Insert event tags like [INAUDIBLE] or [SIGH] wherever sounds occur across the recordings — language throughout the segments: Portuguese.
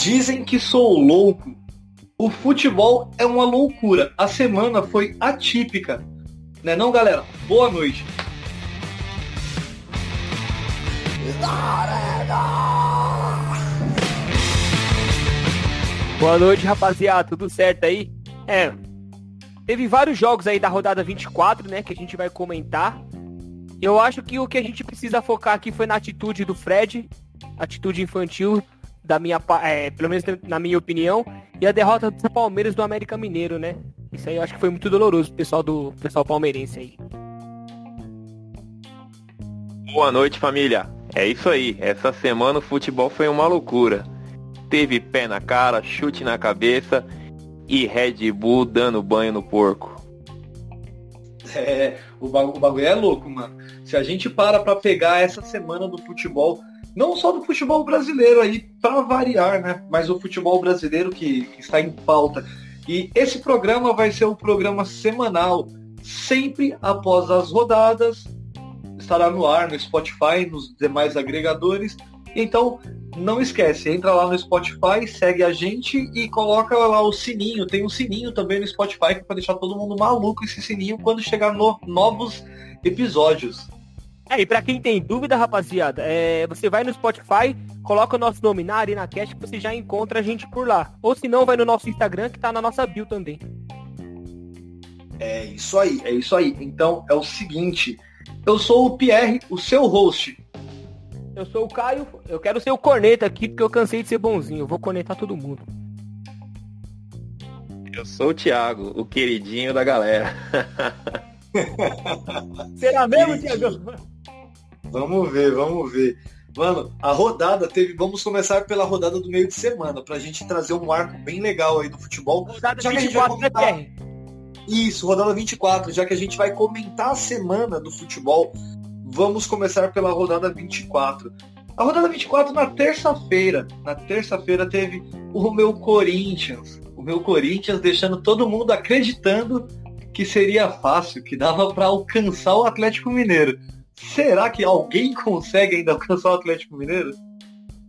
Dizem que sou louco. O futebol é uma loucura. A semana foi atípica. Né não, galera? Boa noite. Boa noite, rapaziada. Tudo certo aí? É. Teve vários jogos aí da rodada 24, né, que a gente vai comentar. Eu acho que o que a gente precisa focar aqui foi na atitude do Fred, atitude infantil da minha, é, pelo menos na minha opinião, e a derrota do Palmeiras do América Mineiro, né? Isso aí eu acho que foi muito doloroso pro pessoal do pessoal palmeirense aí. Boa noite, família. É isso aí. Essa semana o futebol foi uma loucura. Teve pé na cara, chute na cabeça e Red Bull dando banho no porco. É, o bagulho, o bagulho é louco, mano. Se a gente para pra pegar essa semana do futebol, não só do futebol brasileiro aí, para variar, né? Mas o futebol brasileiro que, que está em pauta. E esse programa vai ser um programa semanal, sempre após as rodadas. Estará no ar, no Spotify, nos demais agregadores. Então, não esquece, entra lá no Spotify, segue a gente e coloca lá o sininho. Tem um sininho também no Spotify que é para deixar todo mundo maluco esse sininho quando chegar no, novos episódios. É, e pra quem tem dúvida, rapaziada, é, você vai no Spotify, coloca o nosso nome na Arena Cast que você já encontra a gente por lá. Ou se não, vai no nosso Instagram que tá na nossa bio também. É isso aí, é isso aí. Então é o seguinte, eu sou o Pierre, o seu host. Eu sou o Caio, eu quero ser o corneta aqui porque eu cansei de ser bonzinho. Eu vou conectar todo mundo. Eu sou o Thiago, o queridinho da galera. [LAUGHS] Será mesmo, Thiago? Vamos ver, vamos ver. Mano, a rodada teve. Vamos começar pela rodada do meio de semana, pra gente trazer um arco bem legal aí do futebol. Rodada já 24, né, comentar... Isso, rodada 24, já que a gente vai comentar a semana do futebol Vamos começar pela rodada 24. A rodada 24 na terça-feira. Na terça-feira teve o meu Corinthians. O meu Corinthians deixando todo mundo acreditando que seria fácil, que dava para alcançar o Atlético Mineiro. Será que alguém consegue ainda alcançar o Atlético Mineiro?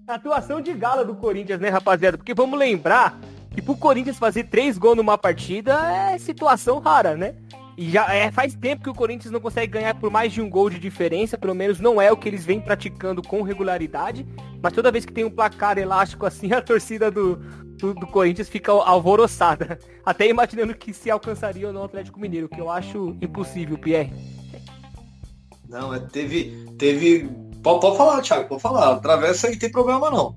Atuação de gala do Corinthians, né, rapaziada? Porque vamos lembrar que pro Corinthians fazer três gols numa partida é situação rara, né? E já é, faz tempo que o Corinthians não consegue ganhar por mais de um gol de diferença, pelo menos não é o que eles vêm praticando com regularidade. Mas toda vez que tem um placar elástico assim, [LAUGHS] a torcida do, do, do Corinthians fica alvoroçada. Até imaginando que se alcançaria ou não o Atlético Mineiro, que eu acho impossível, Pierre. Não, é, teve. teve. Pode, pode falar, Thiago, pode falar. Atravessa aí, tem problema não.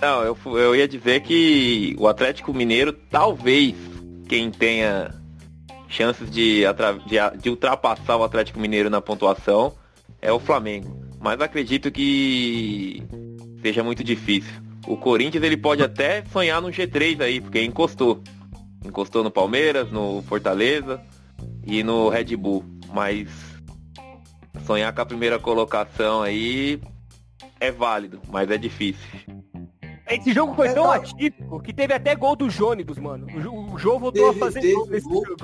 Não, eu, eu ia dizer que o Atlético Mineiro, talvez, quem tenha chances de, de, de ultrapassar o Atlético Mineiro na pontuação é o Flamengo. Mas acredito que seja muito difícil. O Corinthians ele pode até sonhar no G3 aí, porque encostou. Encostou no Palmeiras, no Fortaleza e no Red Bull. Mas sonhar com a primeira colocação aí é válido, mas é difícil. Esse jogo foi é, tão atípico que teve até gol do Jônibus, mano. O, o Jô voltou teve, a fazer gol nesse gol, jogo.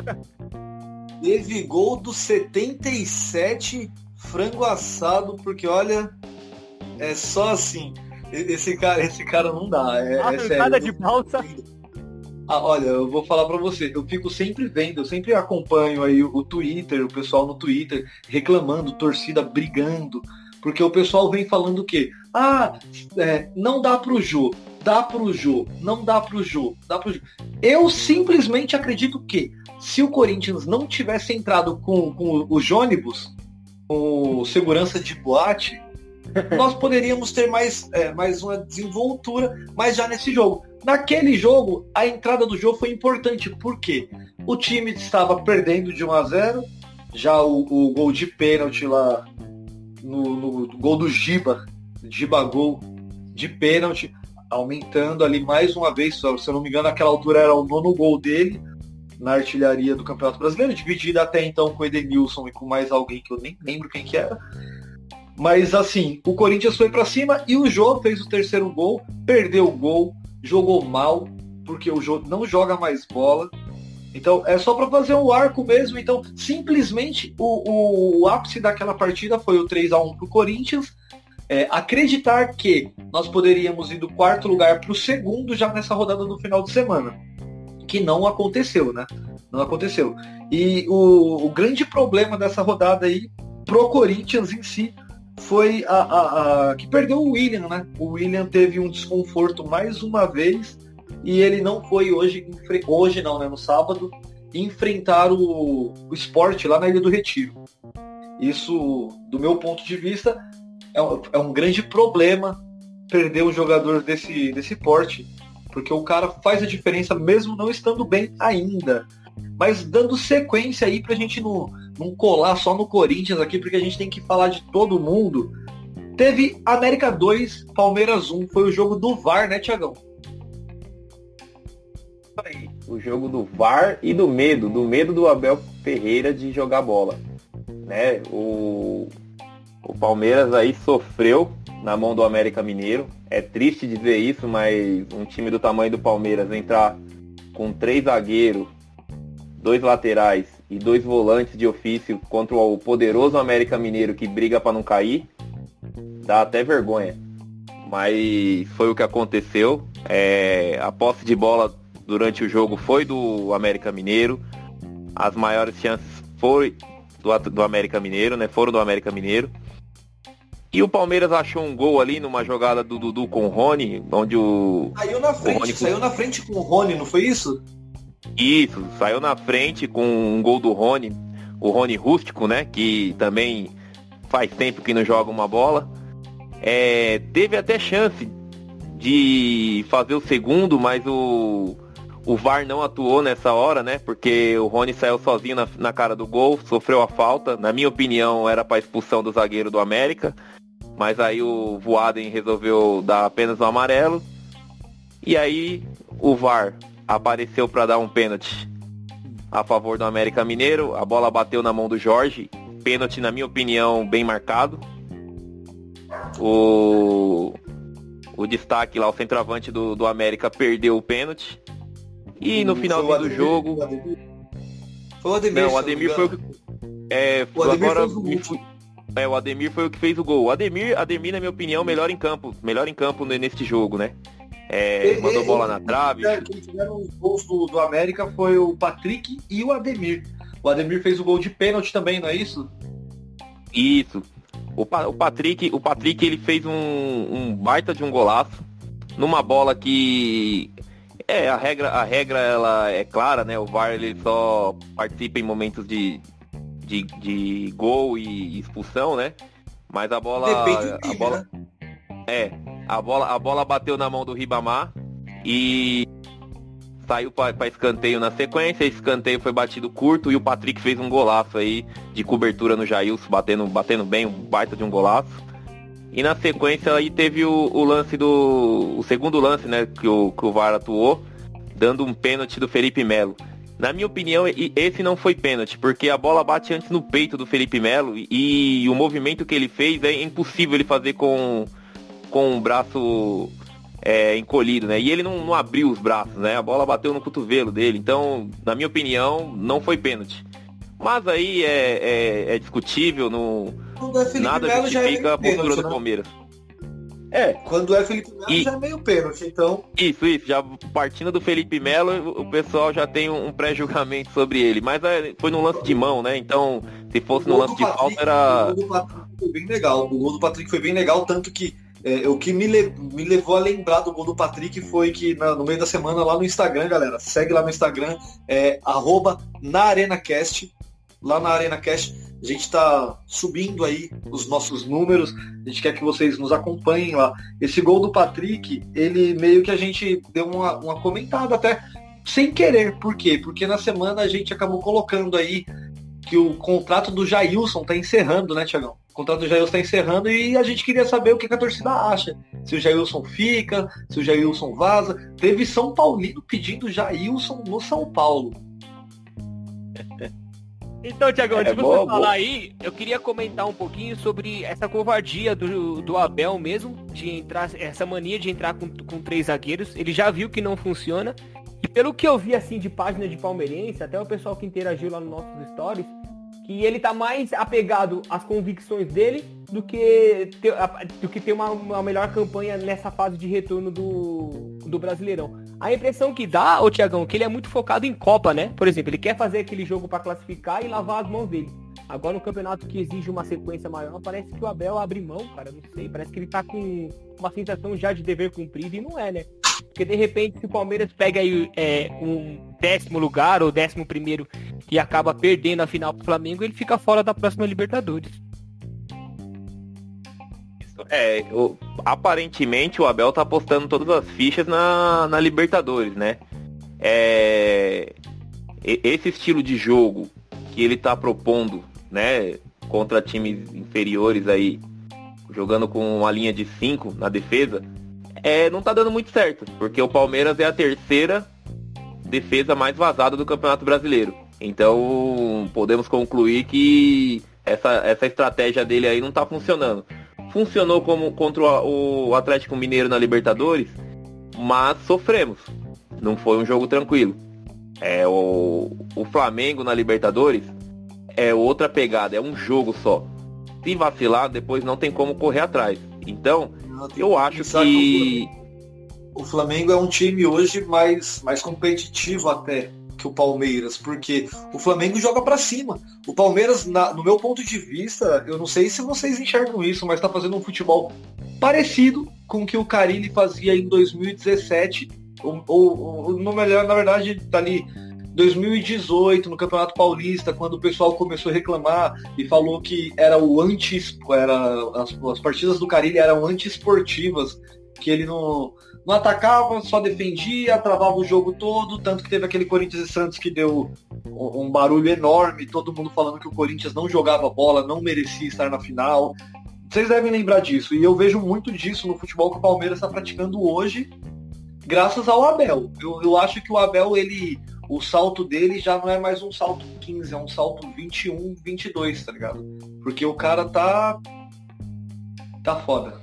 Teve gol do 77 frango assado, porque olha, é só assim. Esse cara, esse cara não dá. É, é sério. de balsa. Ah, olha, eu vou falar para você, eu fico sempre vendo, eu sempre acompanho aí o, o Twitter, o pessoal no Twitter reclamando, torcida brigando, porque o pessoal vem falando o quê? Ah, é, não dá pro Jô, dá pro Jô, não dá pro Jô, dá pro Jô. Eu simplesmente acredito que se o Corinthians não tivesse entrado com, com o Jônibus, com segurança de boate, [LAUGHS] nós poderíamos ter mais, é, mais uma desenvoltura, mas já nesse jogo. Naquele jogo, a entrada do jogo foi importante, porque o time estava perdendo de 1 a 0 já o, o gol de pênalti lá no, no gol do Giba, Giba gol de pênalti, aumentando ali mais uma vez, se eu não me engano, naquela altura era o nono gol dele na artilharia do Campeonato Brasileiro, dividida até então com o Edenilson e com mais alguém que eu nem lembro quem que era. Mas assim, o Corinthians foi para cima e o Jô fez o terceiro gol, perdeu o gol, jogou mal, porque o Jô não joga mais bola. Então é só para fazer um arco mesmo. Então simplesmente o, o, o, ápice daquela partida foi o 3 a 1 pro Corinthians. é, acreditar que nós poderíamos ir do quarto lugar para o segundo já nessa rodada do final de semana. Que não aconteceu, né? Não aconteceu. E o, o grande problema dessa rodada aí, pro Corinthians em si, foi a, a, a, que perdeu o William, né? O William teve um desconforto mais uma vez e ele não foi hoje, hoje não, né? No sábado, enfrentar o, o esporte lá na Ilha do Retiro. Isso, do meu ponto de vista, é um, é um grande problema perder um jogador desse, desse porte, porque o cara faz a diferença mesmo não estando bem ainda. Mas dando sequência aí pra gente não, não colar só no Corinthians aqui, porque a gente tem que falar de todo mundo. Teve América 2, Palmeiras 1. Foi o jogo do VAR, né, Tiagão? O jogo do VAR e do medo, do medo do Abel Ferreira de jogar bola. Né? O, o Palmeiras aí sofreu na mão do América Mineiro. É triste dizer isso, mas um time do tamanho do Palmeiras entrar com três zagueiros, dois laterais e dois volantes de ofício contra o poderoso América Mineiro que briga para não cair, dá até vergonha. Mas foi o que aconteceu. É, a posse de bola durante o jogo foi do América Mineiro. As maiores chances foi do, do América Mineiro, né? Foram do América Mineiro. E o Palmeiras achou um gol ali numa jogada do Dudu com o Rony, onde o. Saiu na frente, Rony... saiu na frente com o Rony, não foi isso? Isso, saiu na frente com um gol do Rony, o Rony Rústico, né? Que também faz tempo que não joga uma bola. É, teve até chance de fazer o segundo, mas o, o VAR não atuou nessa hora, né? Porque o Rony saiu sozinho na, na cara do gol, sofreu a falta. Na minha opinião, era para expulsão do zagueiro do América. Mas aí o Voaden resolveu dar apenas o um amarelo. E aí o VAR apareceu para dar um pênalti a favor do América Mineiro. A bola bateu na mão do Jorge. Pênalti, na minha opinião, bem marcado. O, o destaque lá, o centroavante do, do América perdeu o pênalti. E no final do jogo. Foi o Ademir. Não, o Ademir foi o que. É, o Ademir agora. É, o Ademir foi o que fez o gol. O Ademir, Ademir, na minha opinião, melhor em campo. Melhor em campo neste jogo, né? É, mandou bola na trave. Quem tiveram os gols do, do América foi o Patrick e o Ademir. O Ademir fez o gol de pênalti também, não é isso? Isso. O, o Patrick, o Patrick ele fez um, um baita de um golaço numa bola que é a regra, a regra ela é clara, né? O VAR ele só participa em momentos de, de, de gol e expulsão, né? Mas a bola, a bola, né? É, a bola, a bola bateu na mão do Ribamar e saiu para escanteio na sequência. Escanteio foi batido curto e o Patrick fez um golaço aí de cobertura no Jailson, batendo, batendo bem, um baita de um golaço. E na sequência aí teve o, o lance do. O segundo lance, né, que o, que o VAR atuou, dando um pênalti do Felipe Melo. Na minha opinião, esse não foi pênalti, porque a bola bate antes no peito do Felipe Melo e, e o movimento que ele fez é impossível ele fazer com com o braço é, encolhido, né? E ele não, não, abriu os braços, né? A bola bateu no cotovelo dele. Então, na minha opinião, não foi pênalti. Mas aí é, é, é discutível, no, é nada Melo é justifica é a postura pênalti, do né? Palmeiras. É. Quando é Felipe Melo e... já é meio pênalti, então. Isso, isso. Já partindo do Felipe Melo, o pessoal já tem um pré-julgamento sobre ele. Mas é, foi no lance de mão, né? Então, se fosse no lance de falta, era. O gol do Patrick foi bem legal. O gol do Patrick foi bem legal, tanto que é, o que me, le me, levou a lembrar do gol do Patrick foi que na, no meio da semana lá no Instagram, galera, segue lá no Instagram, é arroba na ArenaCast, lá na ArenaCast, a gente está subindo aí os nossos números, a gente quer que vocês nos acompanhem lá. Esse gol do Patrick, ele meio que a gente deu uma, uma comentada até sem querer, por quê? Porque na semana a gente acabou colocando aí que o contrato do Jailson tá encerrando, né, Tiagão? O contrato do Jailson está encerrando e a gente queria saber o que, a torcida acha. Se o Jailson fica, se o Jailson vaza. Teve São Paulino pedindo Jailson no São Paulo. [LAUGHS] Então, Tiagão, antes é, de você boa, falar boa. aí, eu queria comentar um pouquinho sobre essa covardia do, do Abel mesmo, de entrar, essa mania de entrar com, com três zagueiros. Ele já viu que não funciona. E pelo que eu vi assim de página de palmeirense, até o pessoal que interagiu lá nos nossos stories, que ele tá mais apegado às convicções dele do que ter, do que ter uma, uma melhor campanha nessa fase de retorno do, do Brasileirão. A impressão que dá, ô Tiagão, que ele é muito focado em Copa, né? Por exemplo, ele quer fazer aquele jogo para classificar e lavar as mãos dele. Agora no campeonato que exige uma sequência maior, parece que o Abel abre mão, cara, não sei, parece que ele tá com uma sensação já de dever cumprido e não é, né? Porque de repente se o Palmeiras pega aí é, um décimo lugar ou décimo primeiro e acaba perdendo a final pro Flamengo, ele fica fora da próxima Libertadores. É, o, aparentemente o Abel tá apostando todas as fichas na, na Libertadores, né? É, esse estilo de jogo que ele tá propondo, né, contra times inferiores aí, jogando com uma linha de 5 na defesa, é, não tá dando muito certo, porque o Palmeiras é a terceira defesa mais vazada do Campeonato Brasileiro. Então, podemos concluir que essa, essa estratégia dele aí não está funcionando. Funcionou como contra o Atlético Mineiro na Libertadores, mas sofremos. Não foi um jogo tranquilo. É o, o Flamengo na Libertadores é outra pegada, é um jogo só. Se vacilar, depois não tem como correr atrás. Então, eu acho que o Flamengo é um time hoje mais, mais competitivo até que o Palmeiras, porque o Flamengo joga para cima. O Palmeiras, na, no meu ponto de vista, eu não sei se vocês enxergam isso, mas está fazendo um futebol parecido com o que o Carilli fazia em 2017, ou, ou, ou no melhor, na verdade, tá ali 2018, no Campeonato Paulista, quando o pessoal começou a reclamar e falou que era o anti era as, as partidas do Carilli eram antiesportivas, que ele não não atacava, só defendia, travava o jogo todo, tanto que teve aquele Corinthians e Santos que deu um barulho enorme, todo mundo falando que o Corinthians não jogava bola, não merecia estar na final. Vocês devem lembrar disso, e eu vejo muito disso no futebol que o Palmeiras está praticando hoje, graças ao Abel. Eu, eu acho que o Abel, ele, o salto dele já não é mais um salto 15, é um salto 21, 22, tá ligado? Porque o cara tá tá foda.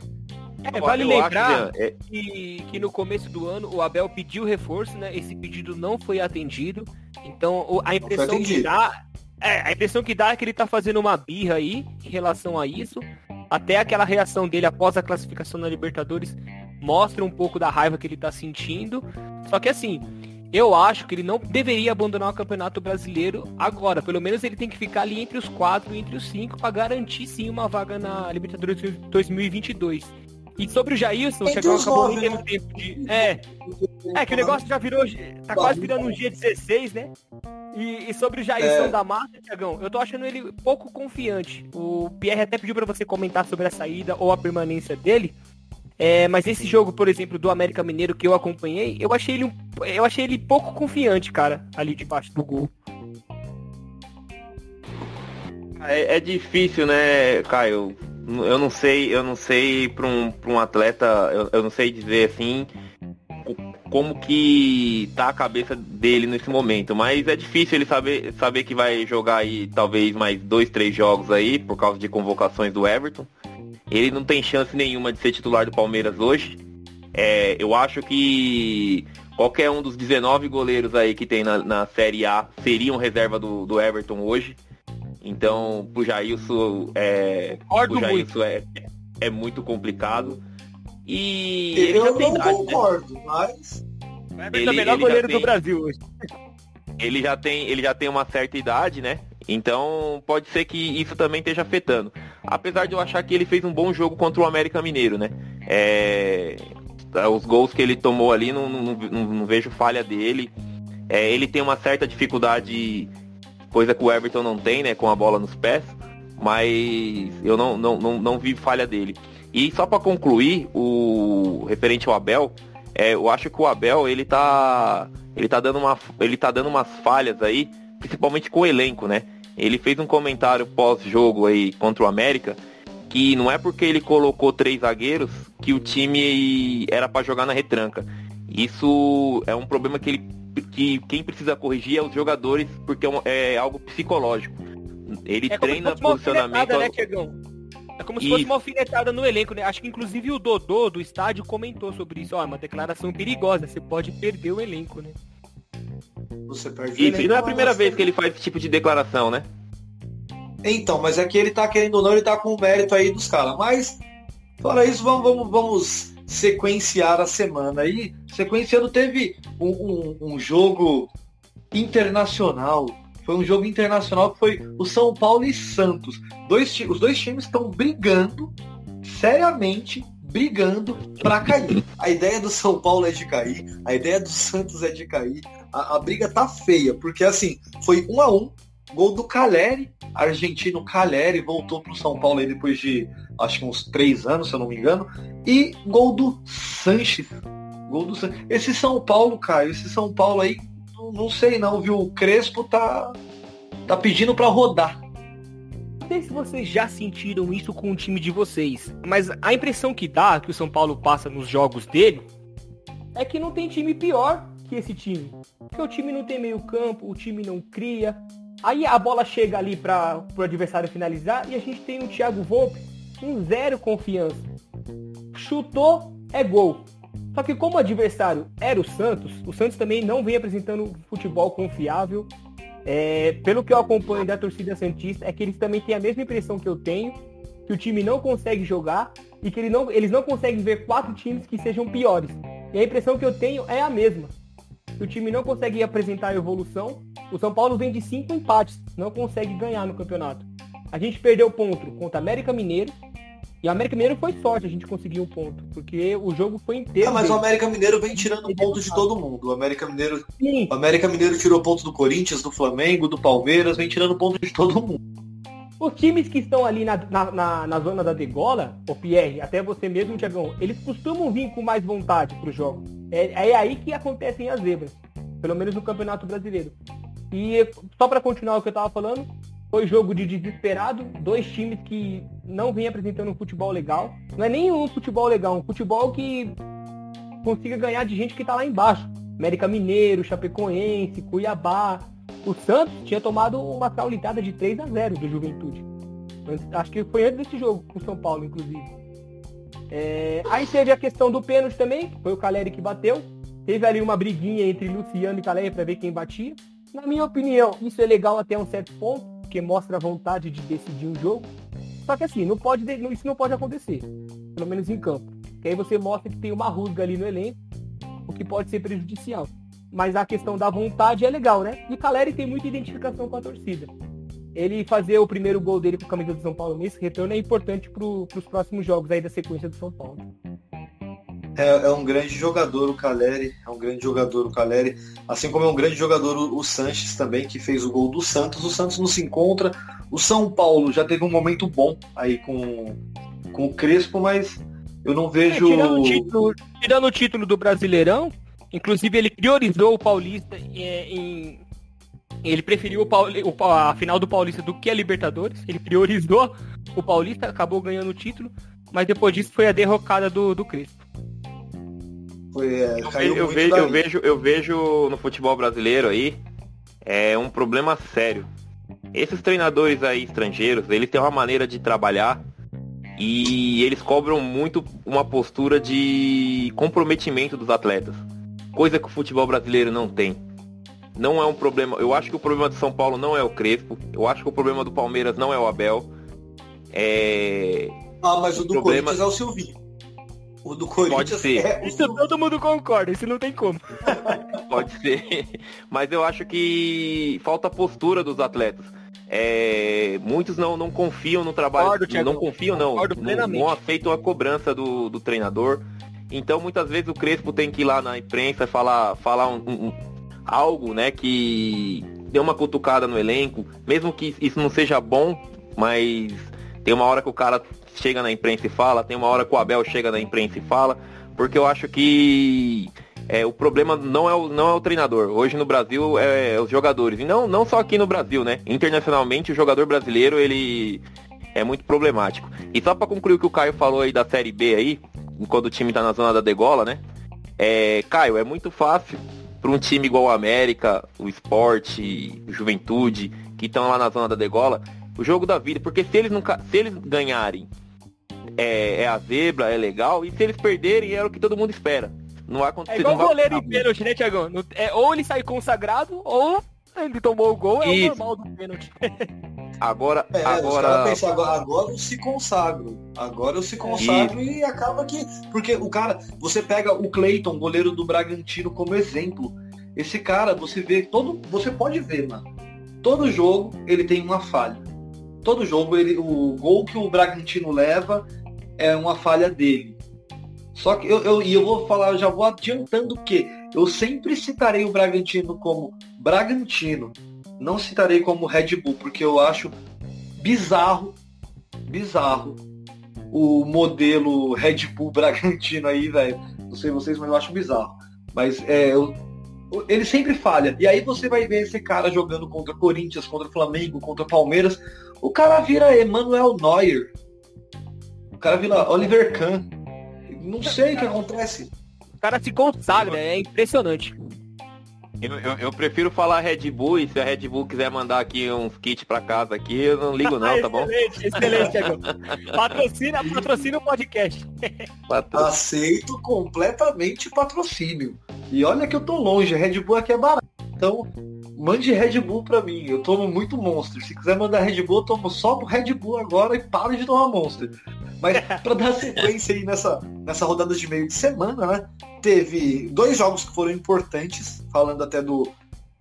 É, vale lembrar acho, é... que, que no começo do ano o Abel pediu reforço, né? Esse pedido não foi atendido. Então a impressão que dá. É, a impressão que dá é que ele tá fazendo uma birra aí em relação a isso. Até aquela reação dele após a classificação na Libertadores mostra um pouco da raiva que ele tá sentindo. Só que assim, eu acho que ele não deveria abandonar o Campeonato Brasileiro agora. Pelo menos ele tem que ficar ali entre os quatro, entre os cinco, para garantir sim uma vaga na Libertadores 2022. E sobre o Jailson, que acabou nem tendo né? tempo de. É. É que o negócio já virou. Tá quase virando um dia 16, né? E, e sobre o Jailson é. da Mata, Tiagão, eu tô achando ele pouco confiante. O Pierre até pediu para você comentar sobre a saída ou a permanência dele. É, mas esse jogo, por exemplo, do América Mineiro que eu acompanhei, eu achei ele, eu achei ele pouco confiante, cara, ali debaixo do gol. É, é difícil, né, Caio? eu não sei, eu não sei para um, pra um atleta, eu, eu não sei dizer assim como que tá a cabeça dele nesse momento, mas é difícil ele saber, saber que vai jogar aí talvez mais dois, três jogos aí por causa de convocações do Everton. Ele não tem chance nenhuma de ser titular do Palmeiras hoje. É, eu acho que qualquer um dos 19 goleiros aí que tem na, na Série A seriam reserva do, do Everton hoje. Então, pro Jailson, é, pro Jailson é, é muito complicado. E eu não idade, né? concordo, né? mas. Ele, é o melhor goleiro tem, do Brasil hoje. Ele já, tem, ele já tem uma certa idade, né? Então pode ser que isso também esteja afetando. Apesar de eu achar que ele fez um bom jogo contra o América Mineiro, né? É, os gols que ele tomou ali, não, não, não, não vejo falha dele. É, ele tem uma certa dificuldade coisa que o Everton não tem, né, com a bola nos pés, mas eu não, não, não, não vi falha dele. E só para concluir, o referente ao Abel, é, eu acho que o Abel ele tá ele tá dando uma ele tá dando umas falhas aí, principalmente com o elenco, né? Ele fez um comentário pós-jogo aí contra o América que não é porque ele colocou três zagueiros que o time era para jogar na retranca. Isso é um problema que ele que quem precisa corrigir é os jogadores, porque é, é algo psicológico. Ele é treina posicionamento. Né, é como se e... fosse uma alfinetada no elenco, né? Acho que inclusive o Dodô do estádio comentou sobre isso. Ó, é uma declaração perigosa, você pode perder o elenco, né? Você perde isso, e não é a primeira vez que ele faz esse tipo de declaração, né? Então, mas é que ele tá querendo ou não, ele tá com o mérito aí dos caras. Mas, fora isso, vamos, vamos, vamos sequenciar a semana. aí. sequenciando, teve um, um, um jogo internacional. Foi um jogo internacional que foi o São Paulo e Santos. Dois, os dois times estão brigando seriamente brigando para cair. A ideia do São Paulo é de cair, a ideia do Santos é de cair. A, a briga tá feia, porque assim, foi um a um, gol do Caleri, argentino Caleri voltou pro São Paulo aí depois de acho que uns três anos, se eu não me engano, e gol do Sanches. Gol do Sanches. Esse São Paulo, Caio, esse São Paulo aí, não, sei não, viu? O Crespo tá, tá pedindo para rodar sei se vocês já sentiram isso com o time de vocês, mas a impressão que dá, que o São Paulo passa nos jogos dele, é que não tem time pior que esse time. Porque o time não tem meio campo, o time não cria. Aí a bola chega ali para o adversário finalizar e a gente tem o Thiago Volpe com zero confiança. Chutou, é gol. Só que como o adversário era o Santos, o Santos também não vem apresentando futebol confiável é, pelo que eu acompanho da torcida Santista, é que eles também têm a mesma impressão que eu tenho, que o time não consegue jogar e que ele não, eles não conseguem ver quatro times que sejam piores. E a impressão que eu tenho é a mesma. Que o time não consegue apresentar evolução. O São Paulo vem de cinco empates, não consegue ganhar no campeonato. A gente perdeu ponto contra América Mineiro, e o América Mineiro foi sorte a gente conseguir um ponto, porque o jogo foi inteiro. Ah, mas o América Mineiro vem tirando pontos de todo mundo. O América Mineiro, Sim. o América Mineiro tirou pontos do Corinthians, do Flamengo, do Palmeiras, vem tirando pontos de todo mundo. Os times que estão ali na, na, na, na zona da degola, o Pierre, até você mesmo, Tiagão, eles costumam vir com mais vontade pro jogo. É, é aí que acontecem as zebras, pelo menos no Campeonato Brasileiro. E só para continuar o que eu tava falando, foi jogo de desesperado, dois times que não vêm apresentando um futebol legal. Não é nem um futebol legal, um futebol que consiga ganhar de gente que está lá embaixo. América Mineiro, Chapecoense, Cuiabá. O Santos tinha tomado uma saulitada de 3 a 0 do Juventude. Acho que foi antes desse jogo com o São Paulo, inclusive. É... Aí teve a questão do pênalti também, foi o Caleri que bateu. Teve ali uma briguinha entre Luciano e Caleri para ver quem batia. Na minha opinião, isso é legal até um certo ponto porque mostra a vontade de decidir um jogo. Só que assim, não pode, isso não pode acontecer, pelo menos em campo. Que aí você mostra que tem uma rusga ali no elenco, o que pode ser prejudicial. Mas a questão da vontade é legal, né? E Caleri tem muita identificação com a torcida. Ele fazer o primeiro gol dele com a camisa do São Paulo nesse retorno é importante para os próximos jogos aí da sequência do São Paulo. É, é, um grande jogador o Caleri, é um grande jogador o Caleri, assim como é um grande jogador o, o Sanches também, que fez o gol do Santos. O Santos não se encontra. O São Paulo já teve um momento bom aí com, com o Crespo, mas eu não vejo. É, tirando, o título, tirando o título do Brasileirão, inclusive ele priorizou o Paulista é, em. Ele preferiu o Pauli, o, a final do Paulista do que a Libertadores. Ele priorizou o Paulista, acabou ganhando o título, mas depois disso foi a derrocada do, do Crespo. Foi, é, eu, eu, vejo, eu, vejo, eu vejo no futebol brasileiro aí é um problema sério. Esses treinadores aí estrangeiros, eles têm uma maneira de trabalhar e eles cobram muito uma postura de comprometimento dos atletas. Coisa que o futebol brasileiro não tem. Não é um problema. Eu acho que o problema do São Paulo não é o Crespo. Eu acho que o problema do Palmeiras não é o Abel. É... Ah, mas o, o do problema... Corinthians é o Silvinho. O do Corinthians Pode ser. É isso todo mundo concorda, isso não tem como. [LAUGHS] Pode ser. Mas eu acho que falta postura dos atletas. É, muitos não, não confiam no trabalho. Concordo, não confiam, não. Não, não aceitam a cobrança do, do treinador. Então muitas vezes o Crespo tem que ir lá na imprensa falar, falar um, um, algo, né, que dê uma cutucada no elenco, mesmo que isso não seja bom, mas tem uma hora que o cara chega na imprensa e fala, tem uma hora que o Abel chega na imprensa e fala, porque eu acho que é, o problema não é o, não é o treinador. Hoje no Brasil é, é os jogadores. E não, não só aqui no Brasil, né? Internacionalmente o jogador brasileiro ele é muito problemático. E só para concluir o que o Caio falou aí da Série B aí, quando o time tá na zona da degola, né? É, Caio, é muito fácil para um time igual o América, o Esporte, o Juventude, que estão lá na zona da degola, o jogo da vida, porque se eles nunca, se eles ganharem é, é, a zebra, é legal, e se eles perderem é o que todo mundo espera. Não vai acontecer. É igual o goleiro em pênalti, né, Tiagão? É, ou ele sai consagrado, ou ele tomou o gol, é Isso. o normal do pênalti. [LAUGHS] Agora, É, agora, pensam, agora, agora eu se consagro. Agora eu se consagro e acaba que. Porque o cara, você pega o Cleiton, goleiro do Bragantino, como exemplo. Esse cara, você vê todo. Você pode ver, mano. Todo jogo ele tem uma falha. Todo jogo ele. O gol que o Bragantino leva é uma falha dele. Só que eu, eu, e eu vou falar, eu já vou adiantando que eu sempre citarei o Bragantino como Bragantino. Não citarei como Red Bull, porque eu acho bizarro, bizarro o modelo Red Bull Bragantino aí, velho. Não sei vocês, mas eu acho bizarro. Mas é, eu- ele sempre falha. E aí você vai ver esse cara jogando contra Corinthians, contra Flamengo, contra Palmeiras. O cara vira Emmanuel Neuer. O cara vira Oliver Kahn. Não sei o que acontece. O cara se consagra, é impressionante. eu, eu, eu prefiro falar Red Bull e se a Red Bull quiser mandar aqui uns kits pra casa aqui, eu não ligo não, tá bom? Excelente, excelente, Thiago. [LAUGHS] Patrocina, patrocina o podcast. Aceito completamente patrocínio. E olha que eu tô longe, Red Bull aqui é barato. Então, mande Red Bull pra mim. Eu tomo muito Monster. Se quiser mandar Red Bull, eu tomo só Red Bull agora e paro de tomar Monster. Mas pra dar sequência aí nessa, nessa rodada de meio de semana, né? Teve dois jogos que foram importantes, falando até do,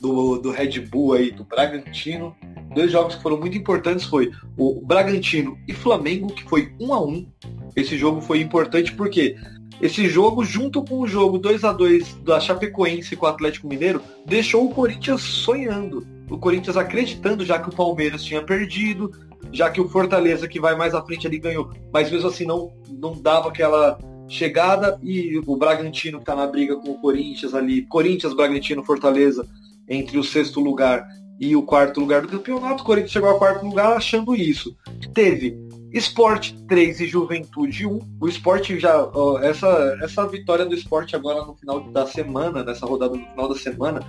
do, do Red Bull aí, do Bragantino. Dois jogos que foram muito importantes foi o Bragantino e Flamengo, que foi um a um. Esse jogo foi importante porque esse jogo, junto com o jogo 2 a 2 da Chapecoense com o Atlético Mineiro, deixou o Corinthians sonhando. O Corinthians acreditando, já que o Palmeiras tinha perdido, já que o Fortaleza, que vai mais à frente ali, ganhou. Mas mesmo assim não, não dava aquela chegada. E o Bragantino, que está na briga com o Corinthians ali, Corinthians, Bragantino, Fortaleza, entre o sexto lugar e o quarto lugar do campeonato. O Corinthians chegou ao quarto lugar achando isso. Teve Esporte 3 e Juventude 1. O esporte já. ó, essa, essa vitória do esporte agora no final da semana, nessa rodada no final da semana,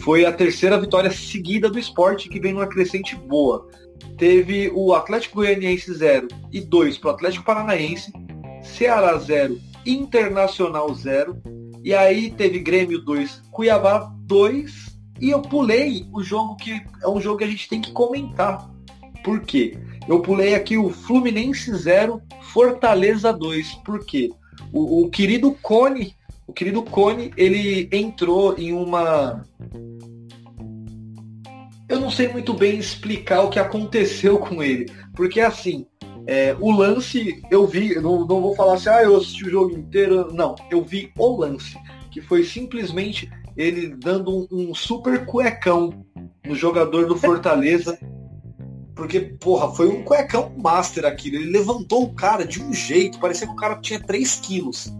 foi a terceira vitória seguida do esporte que vem numa crescente boa. Teve o Atlético Goianiense 0 e 2 para o Atlético Paranaense, Ceará 0, Internacional 0, e aí teve Grêmio 2, Cuiabá 2, e eu pulei o jogo que é um jogo que a gente tem que comentar. Por quê? Eu pulei aqui o Fluminense 0, Fortaleza 2. Por quê? O, o querido Cone, o querido Cone, ele entrou em uma. Eu não sei muito bem explicar o que aconteceu [LAUGHS] com ele. Porque assim, é, o lance, eu vi, não, não vou falar assim, ah, eu assisti o jogo inteiro. Não, eu vi o lance. Que foi simplesmente ele dando um, um super cuecão no jogador do Fortaleza. Porque, porra, foi um cuecão master aquilo. Ele levantou o cara de um jeito, parecia que o cara tinha 3 quilos.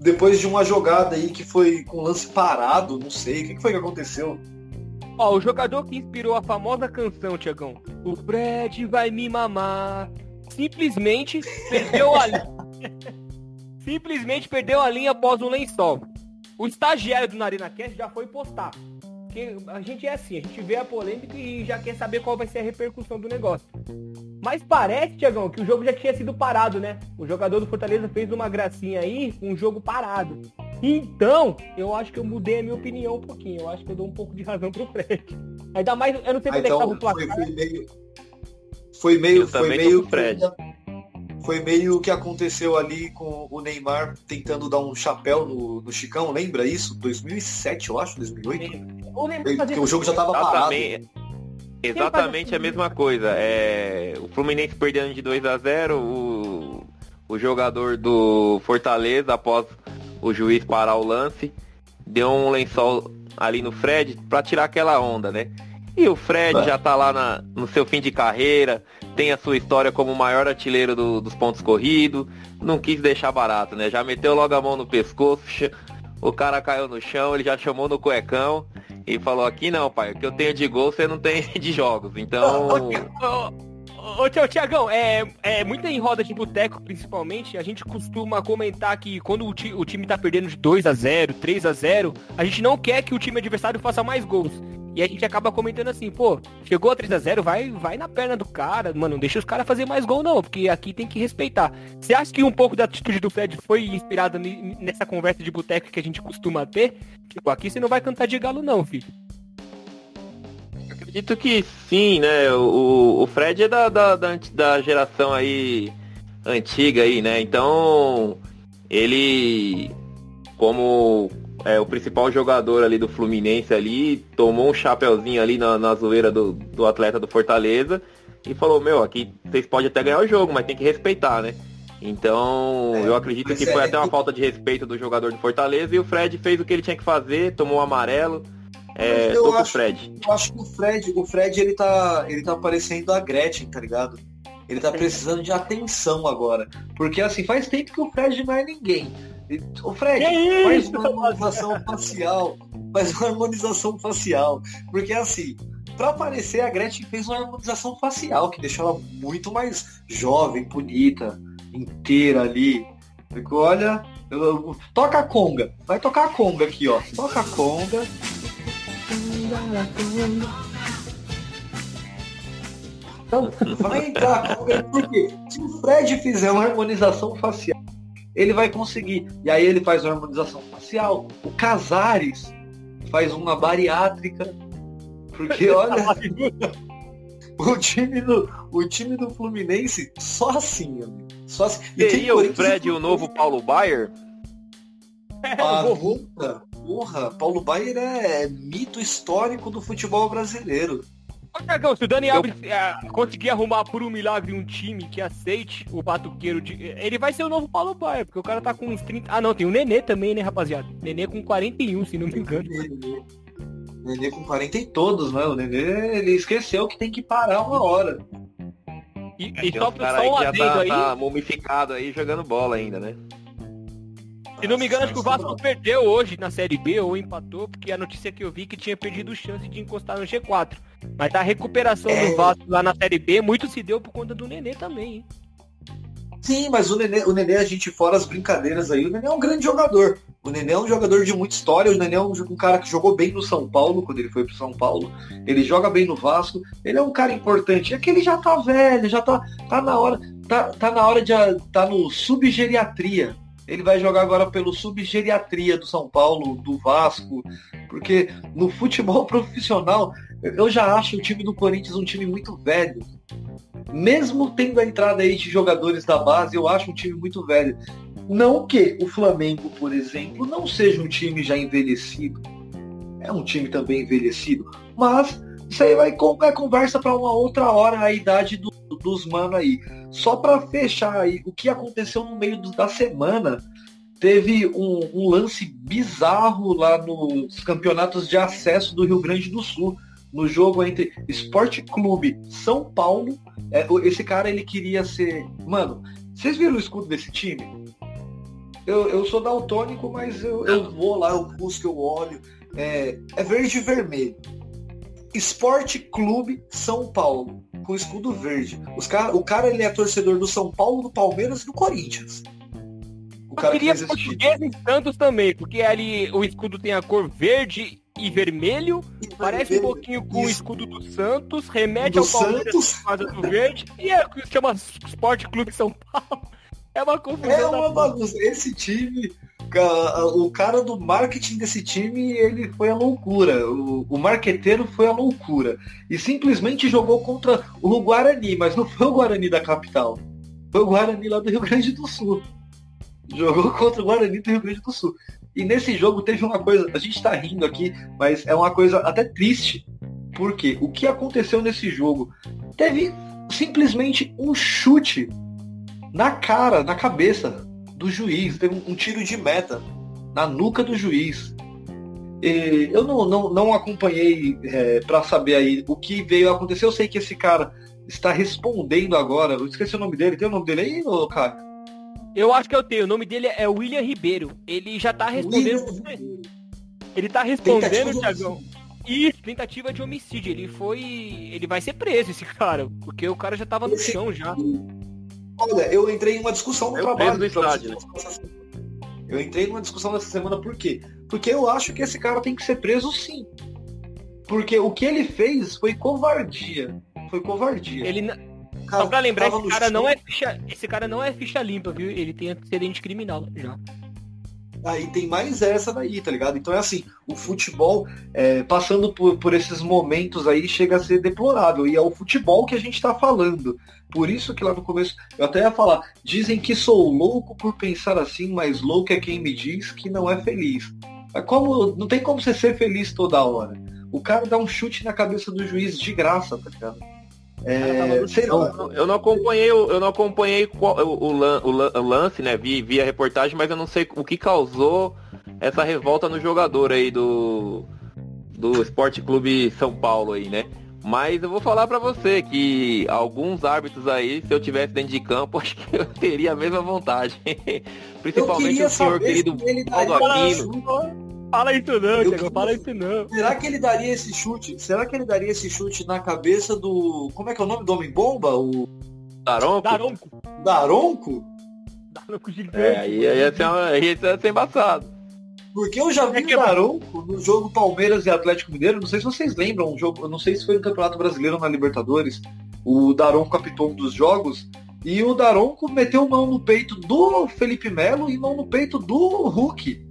Depois de uma jogada aí que foi com lance parado, não sei, o que que foi que aconteceu? Ó, o jogador que inspirou a famosa canção, Tiagão, o Fred vai me mamar, simplesmente perdeu a linha. [LAUGHS] simplesmente perdeu a linha após um lençol. O estagiário do Narina Cast já foi postar. Porque a gente é assim, a gente vê a polêmica e já quer saber qual vai ser a repercussão do negócio. Mas parece, Tiagão, que o jogo já tinha sido parado, né? O jogador do Fortaleza fez uma gracinha aí, um jogo parado. Então, eu acho que eu mudei a minha opinião um pouquinho. Eu acho que eu dou um pouco de razão pro Fred. Ainda mais, eu não sei Ah, quando é que tava então o placar. foi, foi meio. Foi meio. Eu Foi meio Fred. Foi meio o que aconteceu ali com o Neymar tentando dar um chapéu no, no Chicão, lembra isso? 2007, eu acho, 2008? Eu lembro de fazer Porque o jogo já tava parado. Exatamente, a mesma coisa. É, o Fluminense perdendo de 2 a 0 o, o jogador do Fortaleza, após o juiz parar o lance, deu um lençol ali no Fred pra tirar aquela onda, né? E o Fred É. já tá lá na- no seu fim de carreira, tem a sua história como o maior artilheiro do- dos pontos corridos, não quis deixar barato, né? Já meteu logo a mão no pescoço, o cara caiu no chão, ele já chamou no cuecão e falou, aqui não, pai, o que eu tenho de gol você não tem [LAUGHS] de jogos. Então, Ô, ô, Tiagão, é, é muita em roda de boteco, principalmente, a gente costuma comentar que quando o, ti- o time tá perdendo de 2 a 0 3 a 0 a gente não quer que o time adversário faça mais gols. E a gente acaba comentando assim, pô, chegou a 3 a 0 vai, vai na perna do cara, mano, não deixa os caras fazer mais gol não, porque aqui tem que respeitar. Você acha que um pouco da atitude do Fred foi inspirada nessa conversa de boteco que a gente costuma ter? Tipo, aqui você não vai cantar de galo não, filho. acredito que sim, né? O, o Fred é da, da, da, da geração aí antiga aí, né? Então, ele, como é, o principal jogador ali do Fluminense ali, tomou um chapeuzinho ali na, na zoeira do, do atleta do Fortaleza e falou, meu, aqui vocês podem até ganhar o jogo, mas tem que respeitar, né? Então, é, eu acredito que foi é, até uma falta de respeito do jogador do Fortaleza e o Fred fez o que ele tinha que fazer, tomou o amarelo. É, eu, acho, Fred. eu acho que o Fred, o Fred ele tá, ele tá parecendo a Gretchen, tá ligado? Ele tá precisando de atenção agora. Porque assim, faz tempo que o Fred não é ninguém. O Fred, faz uma harmonização facial. Faz uma harmonização facial. Porque assim, para aparecer, a Gretchen fez uma harmonização facial que deixou ela muito mais jovem, bonita, inteira ali. Ficou, olha, eu, eu, toca a conga. Vai tocar a conga aqui, ó. Toca a conga. Então, vai entrar, porque se o Fred fizer uma harmonização facial, ele vai conseguir. E aí ele faz uma harmonização facial. O Casares faz uma bariátrica. Porque [LAUGHS] olha. o time do, o time do Fluminense só assim, amigo. Só assim. E, e tem o Fred e o novo Paulo Baier? Ah, porra, porra, Paulo Baier é mito histórico do futebol brasileiro. Cagão, se o Dani Alves é, conseguir arrumar por um milagre um time que aceite o batuqueiro de. Ele vai ser o novo Paulo Baia, porque o cara tá com uns 30. Ah não, tem o Nenê também, né, rapaziada? Nenê com 41, se não me engano. Nenê, Nenê com 40 e todos, né? O Nenê, ele esqueceu que tem que parar uma hora. E, e só, só um adendo tá, aí. Tá mumificado aí jogando bola ainda, né? Se não me engano, acho que o Vasco perdeu hoje na Série B ou empatou, porque a notícia que eu vi é que tinha perdido chance de encostar no G4. Mas a recuperação é... do Vasco lá na Série B muito se deu por conta do Nenê também, hein? Sim, mas o Nenê, o Nenê, a gente fora as brincadeiras aí, o Nenê é um grande jogador. O Nenê é um jogador de muita história, o Nenê é um, um cara que jogou bem no São Paulo, quando ele foi pro São Paulo. Ele joga bem no Vasco, ele é um cara importante. É que ele já tá velho, já tá, tá na hora, tá, tá na hora de tá no subgeriatria. Ele vai jogar agora pelo subgeriatria do São Paulo, do Vasco, porque no futebol [LAUGHS] profissional eu já acho o time do Corinthians um time muito velho. Mesmo tendo a entrada aí de jogadores da base, eu acho um time muito velho. Não que o Flamengo, por exemplo, não seja um time já envelhecido. É um time também envelhecido, mas isso aí vai é conversa para uma outra hora a idade do, dos mano aí. Só para fechar aí, o que aconteceu no meio do, da semana, teve um, um, lance bizarro lá nos campeonatos de acesso do Rio Grande do Sul. No jogo entre Esporte Clube São Paulo. É, esse cara ele queria ser. Mano, vocês viram o escudo desse time? Eu, eu sou daltônico, mas eu, eu vou lá, eu busco, eu olho. É, é verde e vermelho. Esporte Clube São Paulo, com escudo verde. Os cara, o cara ele é torcedor do São Paulo, do Palmeiras e do Corinthians. O cara Eu queria português em Santos também, porque ali o escudo tem a cor verde e vermelho, e parece vermelho. um pouquinho com Isso. o escudo do Santos, remete do ao Palmeiras Santos. do verde, e é o que chama Esporte Clube São Paulo. [LAUGHS] É uma confusão. É uma bagunça. Esse time, o cara do marketing desse time, ele foi a loucura. O, o marqueteiro foi a loucura. E simplesmente jogou contra o Guarani, mas não foi o Guarani da capital. Foi o Guarani lá do Rio Grande do Sul. Jogou contra o Guarani do Rio Grande do Sul. E nesse jogo teve uma coisa, a gente tá rindo aqui, mas é uma coisa até triste. Porque o que aconteceu nesse jogo? Teve simplesmente um chute na cara, na cabeça do juiz, teve um, tiro de meta na nuca do juiz. E eu não, não, não acompanhei é, para saber aí o que veio a acontecer. Eu sei que esse cara está respondendo agora. Eu esqueci o nome dele. Tem o nome dele aí, ô, cara? Eu acho que eu tenho. O nome dele é William Ribeiro. Ele já tá respondendo. Ele tá respondendo, Tiagão. E tentativa de homicídio. Ele foi. Ele vai ser preso, esse cara. Porque o cara já tava no chão já. Olha, eu entrei em uma discussão no eu trabalho. Do estádio, né? Eu entrei numa discussão nessa semana por quê? Porque eu acho que esse cara tem que ser preso sim. Porque o que ele fez foi covardia. Foi covardia. Ele cara, Só pra lembrar, esse cara, não é ficha, esse cara não é ficha limpa, viu? Ele tem antecedente criminal já. Aí tem mais essa daí, tá ligado? Então é assim, o futebol, é, passando por, por esses momentos aí, chega a ser deplorável. E é o futebol que a gente tá falando. Por isso que lá no começo, eu até ia falar, dizem que sou louco por pensar assim, mas louco é quem me diz que não é feliz. Mas como, não tem como você ser feliz toda hora. O cara dá um chute na cabeça do juiz de graça, tá ligado? É, sei lá. Eu não acompanhei, eu não acompanhei qual, o, o, o, lance, né? Vi, vi a reportagem, mas eu não sei o que causou essa revolta no jogador aí do do Esporte Clube São Paulo aí, né? Mas eu vou falar para você que alguns árbitros aí, se eu tivesse dentro de campo, [LAUGHS] acho que eu teria a mesma vontade. [LAUGHS] Principalmente o senhor querido Paulo Aquino. Fala isso não, Thiago, fala isso não. Será que ele daria esse chute? Será que ele daria esse chute na cabeça do. Como é que é o nome do Homem Bomba? O. Daronco? Daronco. Daronco? Daronco gigante. É, aí ia ser, ia ser embaçado. Porque eu já vi é que... o Daronco no jogo Palmeiras e Atlético Mineiro, não sei se vocês lembram, um jogo, não sei se foi no Campeonato Brasileiro ou na Libertadores, o Daronco captou um dos jogos, e o Daronco meteu mão no peito do Felipe Melo e mão no peito do Hulk.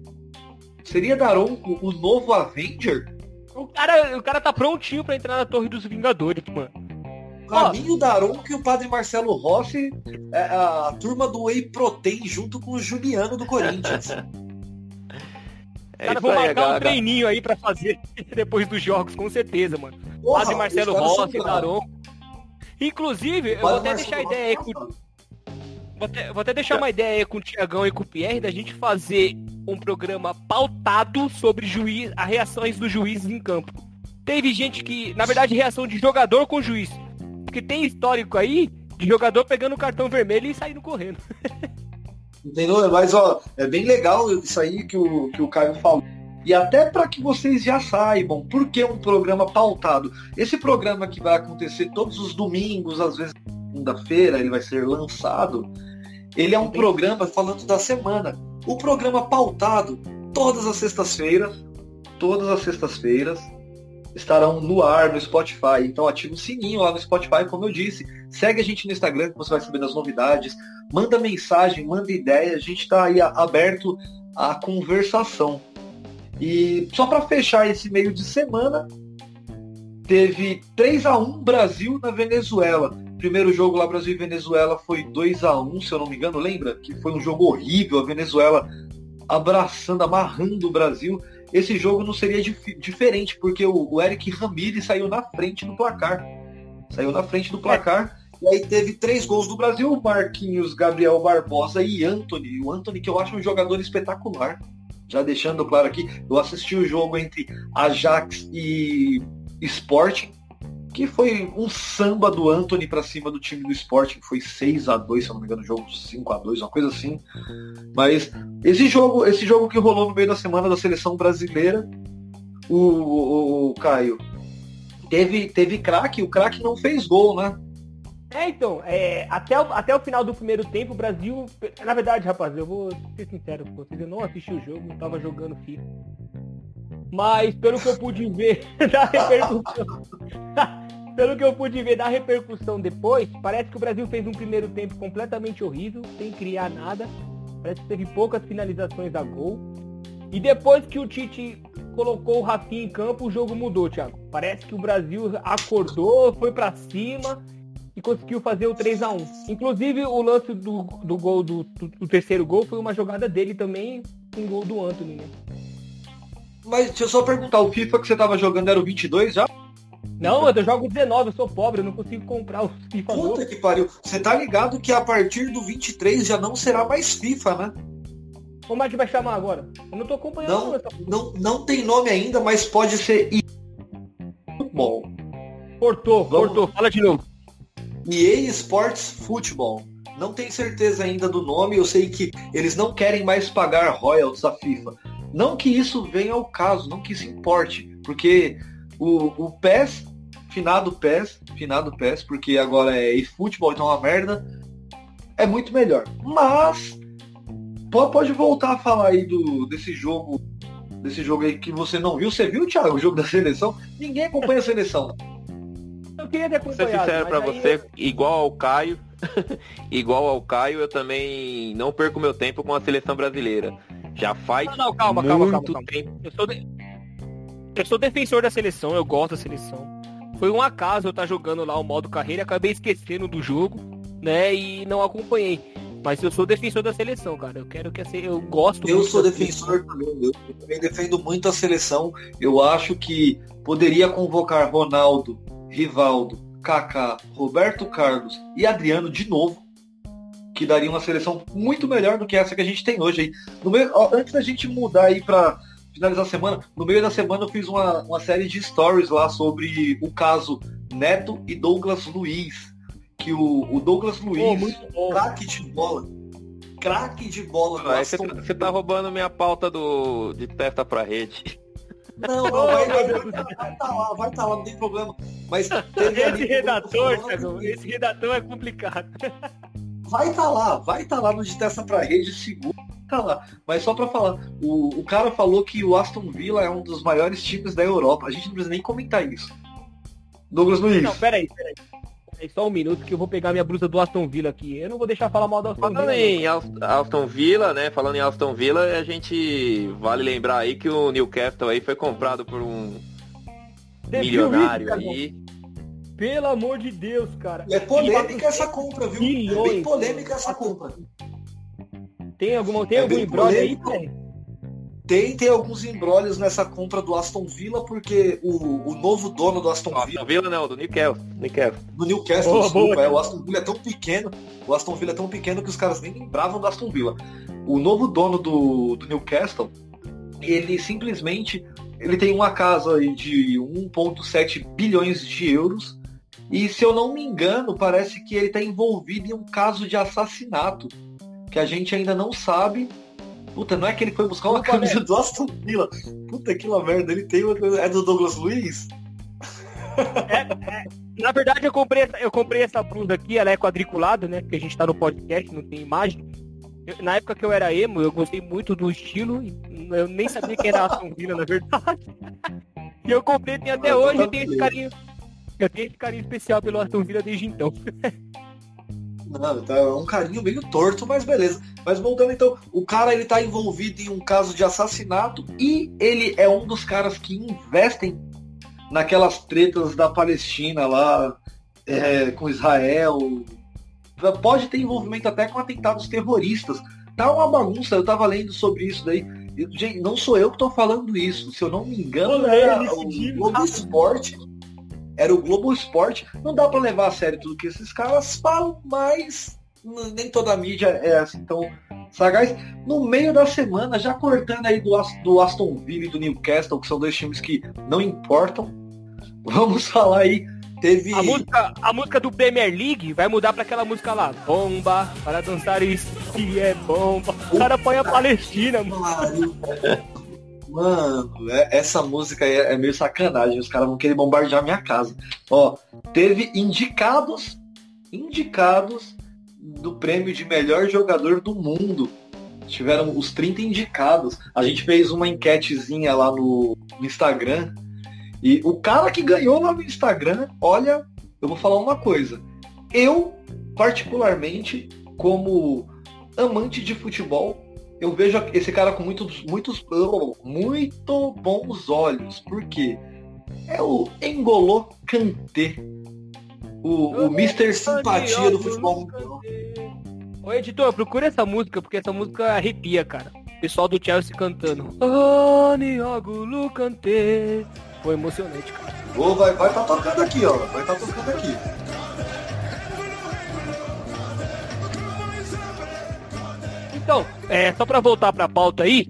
Seria Daronco o novo Avenger? O cara, o cara tá prontinho para entrar na Torre dos Vingadores, mano. Pra mim, o Daronco e o Padre Marcelo Rossi é a turma do Whey Protein junto com o Juliano do Corinthians. É cara, vou marcar aí, um treininho aí pra fazer [LAUGHS] depois dos jogos, com certeza, mano. Porra, Padre Marcelo Rossi, Daronco. Inclusive, eu vou até deixar a ideia aí com... Vou até, vou até deixar é. uma ideia aí com o Tiagão e com o Pierre da gente fazer um programa pautado sobre juiz, as reações dos juízes em campo. Teve gente que, na verdade, reação de jogador com juiz. Porque tem histórico aí de jogador pegando o cartão vermelho e saindo correndo. [LAUGHS] Entendeu? Mas ó, é bem legal isso aí que o, que o Caio falou. E até para que vocês já saibam por que um programa pautado. Esse programa que vai acontecer todos os domingos, às vezes segunda-feira, ele vai ser lançado. Ele é um programa falando da semana. O programa pautado, todas as sextas-feiras, todas as sextas-feiras, estarão no ar no Spotify. Então ativa o sininho lá no Spotify, como eu disse. Segue a gente no Instagram que você vai saber das novidades. Manda mensagem, manda ideia. A gente está aí aberto à conversação. E só para fechar esse meio de semana, teve 3 a 1 Brasil na Venezuela. Primeiro jogo lá, Brasil e Venezuela, foi 2 a 1 se eu não me engano, lembra? Que foi um jogo horrível, a Venezuela abraçando, amarrando o Brasil. Esse jogo não seria dif diferente, porque o, o Eric Ramírez saiu na frente do placar. Saiu na frente do placar. E aí teve três gols do Brasil, Marquinhos, Gabriel Barbosa e Anthony. O Anthony que eu acho um jogador espetacular. Já deixando claro aqui, eu assisti o jogo entre Ajax e Sporting que foi um samba do Anthony para cima do time do esporte, que foi 6 a 2 se eu não me engano, jogo 5 a 2 uma coisa assim. Mas esse jogo, esse jogo que rolou no meio da semana da seleção brasileira, o, o, o Caio, teve, teve craque, o craque não fez gol, né? É, então, é, até, o, até o final do primeiro tempo, o Brasil. Na verdade, rapaz, eu vou ser sincero com vocês, eu não assisti o jogo, eu tava jogando FIFA. Mas pelo que eu pude ver [LAUGHS] da repercussão. Pelo que eu pude ver da repercussão depois, parece que o Brasil fez um primeiro tempo completamente horrível, sem criar nada. Parece que teve poucas finalizações a gol. E depois que o Tite colocou o Rafinha em campo, o jogo mudou, Thiago. Parece que o Brasil acordou, foi para cima e conseguiu fazer o 3 a 1 Inclusive, o lance do, do gol, do, do, terceiro gol, foi uma jogada dele também, um gol do Anthony, né? Mas deixa eu só perguntar, o FIFA que você tava jogando era o 22 já? Não, eu jogo 19, eu sou pobre, eu não consigo comprar o FIFA Puta novo. que pariu. Você tá ligado que a partir do 23 já não será mais FIFA, né? Como é que vai chamar agora? Eu não tô acompanhando. Não, não, não tem nome ainda, mas pode ser Futebol. Cortou, Vamos... cortou. Fala de novo. EA Sports Football. Não tenho certeza ainda do nome, eu sei que eles não querem mais pagar royalties à FIFA. Não que isso venha ao caso, não que isso importe, porque o, o PES, finado PES, finado PES, porque agora é eFootball, então é uma merda, é muito melhor. Mas pode voltar a falar aí do, desse jogo, desse jogo aí que você não viu. Você viu, Thiago, o jogo da seleção? Ninguém acompanha a seleção. Eu queria ter acompanhado. Vou ser sincero pra você, eu... igual ao Caio, [LAUGHS] igual ao Caio, eu também não perco meu tempo com a seleção brasileira. Já faz. Não, não, calma, calma, calma, calma. Eu sou, de... eu sou defensor da seleção, eu gosto da seleção. Foi um acaso eu estar jogando lá o modo carreira, acabei esquecendo do jogo, né? E não acompanhei. Mas eu sou defensor da seleção, cara. Eu quero que assim, eu gosto. Eu sou defensor também. Eu também defendo muito a seleção. Eu acho que poderia convocar Ronaldo, Rivaldo, Kaká, Roberto Carlos e Adriano de novo, que daria uma seleção muito melhor do que essa que a gente tem hoje aí. Meio, ó, antes da gente mudar aí para finalizar a semana, no meio da semana eu fiz uma, uma série de stories lá sobre o caso Neto e Douglas Luiz. Que o, o Douglas Luiz, oh, craque de bola, craque de bola. Você, você tá roubando minha pauta do, de testa pra rede. Não, não, vai, vai, vai, vai tá lá, vai tá lá, não tem problema. Mas esse redator, esse redator é complicado. Vai tá lá, vai tá lá no de testa pra rede, seguro, tá lá. Mas só pra falar, o, o cara falou que o Aston Villa é um dos maiores times da Europa. A gente não precisa nem comentar isso. Douglas Luiz. Não, peraí, peraí. É só um minuto que eu vou pegar minha blusa do Aston Villa aqui. Eu não vou deixar falar mal do Aston Falando Villa. em Aston Villa, né? Falando em Aston Villa, a gente vale lembrar aí que o Newcastle aí foi comprado por um milionário aí. Pelo amor de Deus, cara. E é polêmica essa compra, viu? Milhões. É bem polêmica essa compra. Tem, alguma, tem é algum embrolho aí, velho? Tem, tem alguns embrólios nessa compra do Aston Villa, porque o, o novo dono do Aston Villa. Aston Villa não, do Newcastle. Newcastle. Do Newcastle, oh, desculpa. Boa, é, o Aston Villa é tão pequeno. O Aston Villa é tão pequeno que os caras nem lembravam do Aston Villa. O novo dono do, do Newcastle, ele simplesmente ele tem uma casa aí de 1,7 bilhões de euros. E se eu não me engano, parece que ele está envolvido em um caso de assassinato. Que a gente ainda não sabe Puta, não é que ele foi buscar uma camisa do Aston Villa. Puta que la merda, ele tem uma É do Douglas Luiz? É, é, na verdade, eu comprei, eu comprei essa blusa aqui, ela é quadriculada, né? Porque a gente tá no podcast, não tem imagem. Eu, na época que eu era emo, eu gostei muito do estilo. Eu nem sabia quem era Aston Villa, na verdade. E eu comprei, tem até hoje, eu tenho esse carinho. Eu tenho esse carinho especial pelo Aston Villa desde então. [LAUGHS] Não, tá um carinho meio torto, mas beleza. Mas voltando então, o cara ele tá envolvido em um caso de assassinato e ele é um dos caras que investem naquelas tretas da Palestina lá é, com Israel. Pode ter envolvimento até com atentados terroristas. Tá uma bagunça, eu tava lendo sobre isso daí. Gente, não sou eu que tô falando isso. Se eu não me engano, é o Globo Esporte era o Globo Esporte. Não dá para levar a sério tudo que esses caras falam, mas nem toda a mídia é assim tão sagaz. No meio da semana, já cortando aí do, do Aston Villa e do Newcastle, que são dois times que não importam, [LAUGHS] vamos falar aí. Teve... A música, a música do Premier League vai mudar para aquela música lá. Bomba, para dançar isso que é bomba. O cara põe a Palestina, mano. Mano, é, essa música é, é, meio sacanagem. Os caras vão querer bombardear minha casa. Ó, teve indicados, indicados do prêmio de melhor jogador do mundo. Tiveram os 30 indicados. A gente fez uma enquetezinha lá no Instagram. E o cara que ganhou lá no Instagram, olha, eu vou falar uma coisa. Eu, particularmente, como amante de futebol, eu vejo esse cara com muitos, muitos, muito bons olhos. Por quê? É o Engolô Kanté. O, o Mr. Simpatia do futebol Ô editor, procura essa música, porque essa música arrepia, cara. O pessoal do Chelsea cantando. Oh, Niogulu Kanté. Foi emocionante, cara. Oh, vai vai tá tocando aqui, ó. Vai estar tá tocando aqui. Então, é, só para voltar para a pauta aí,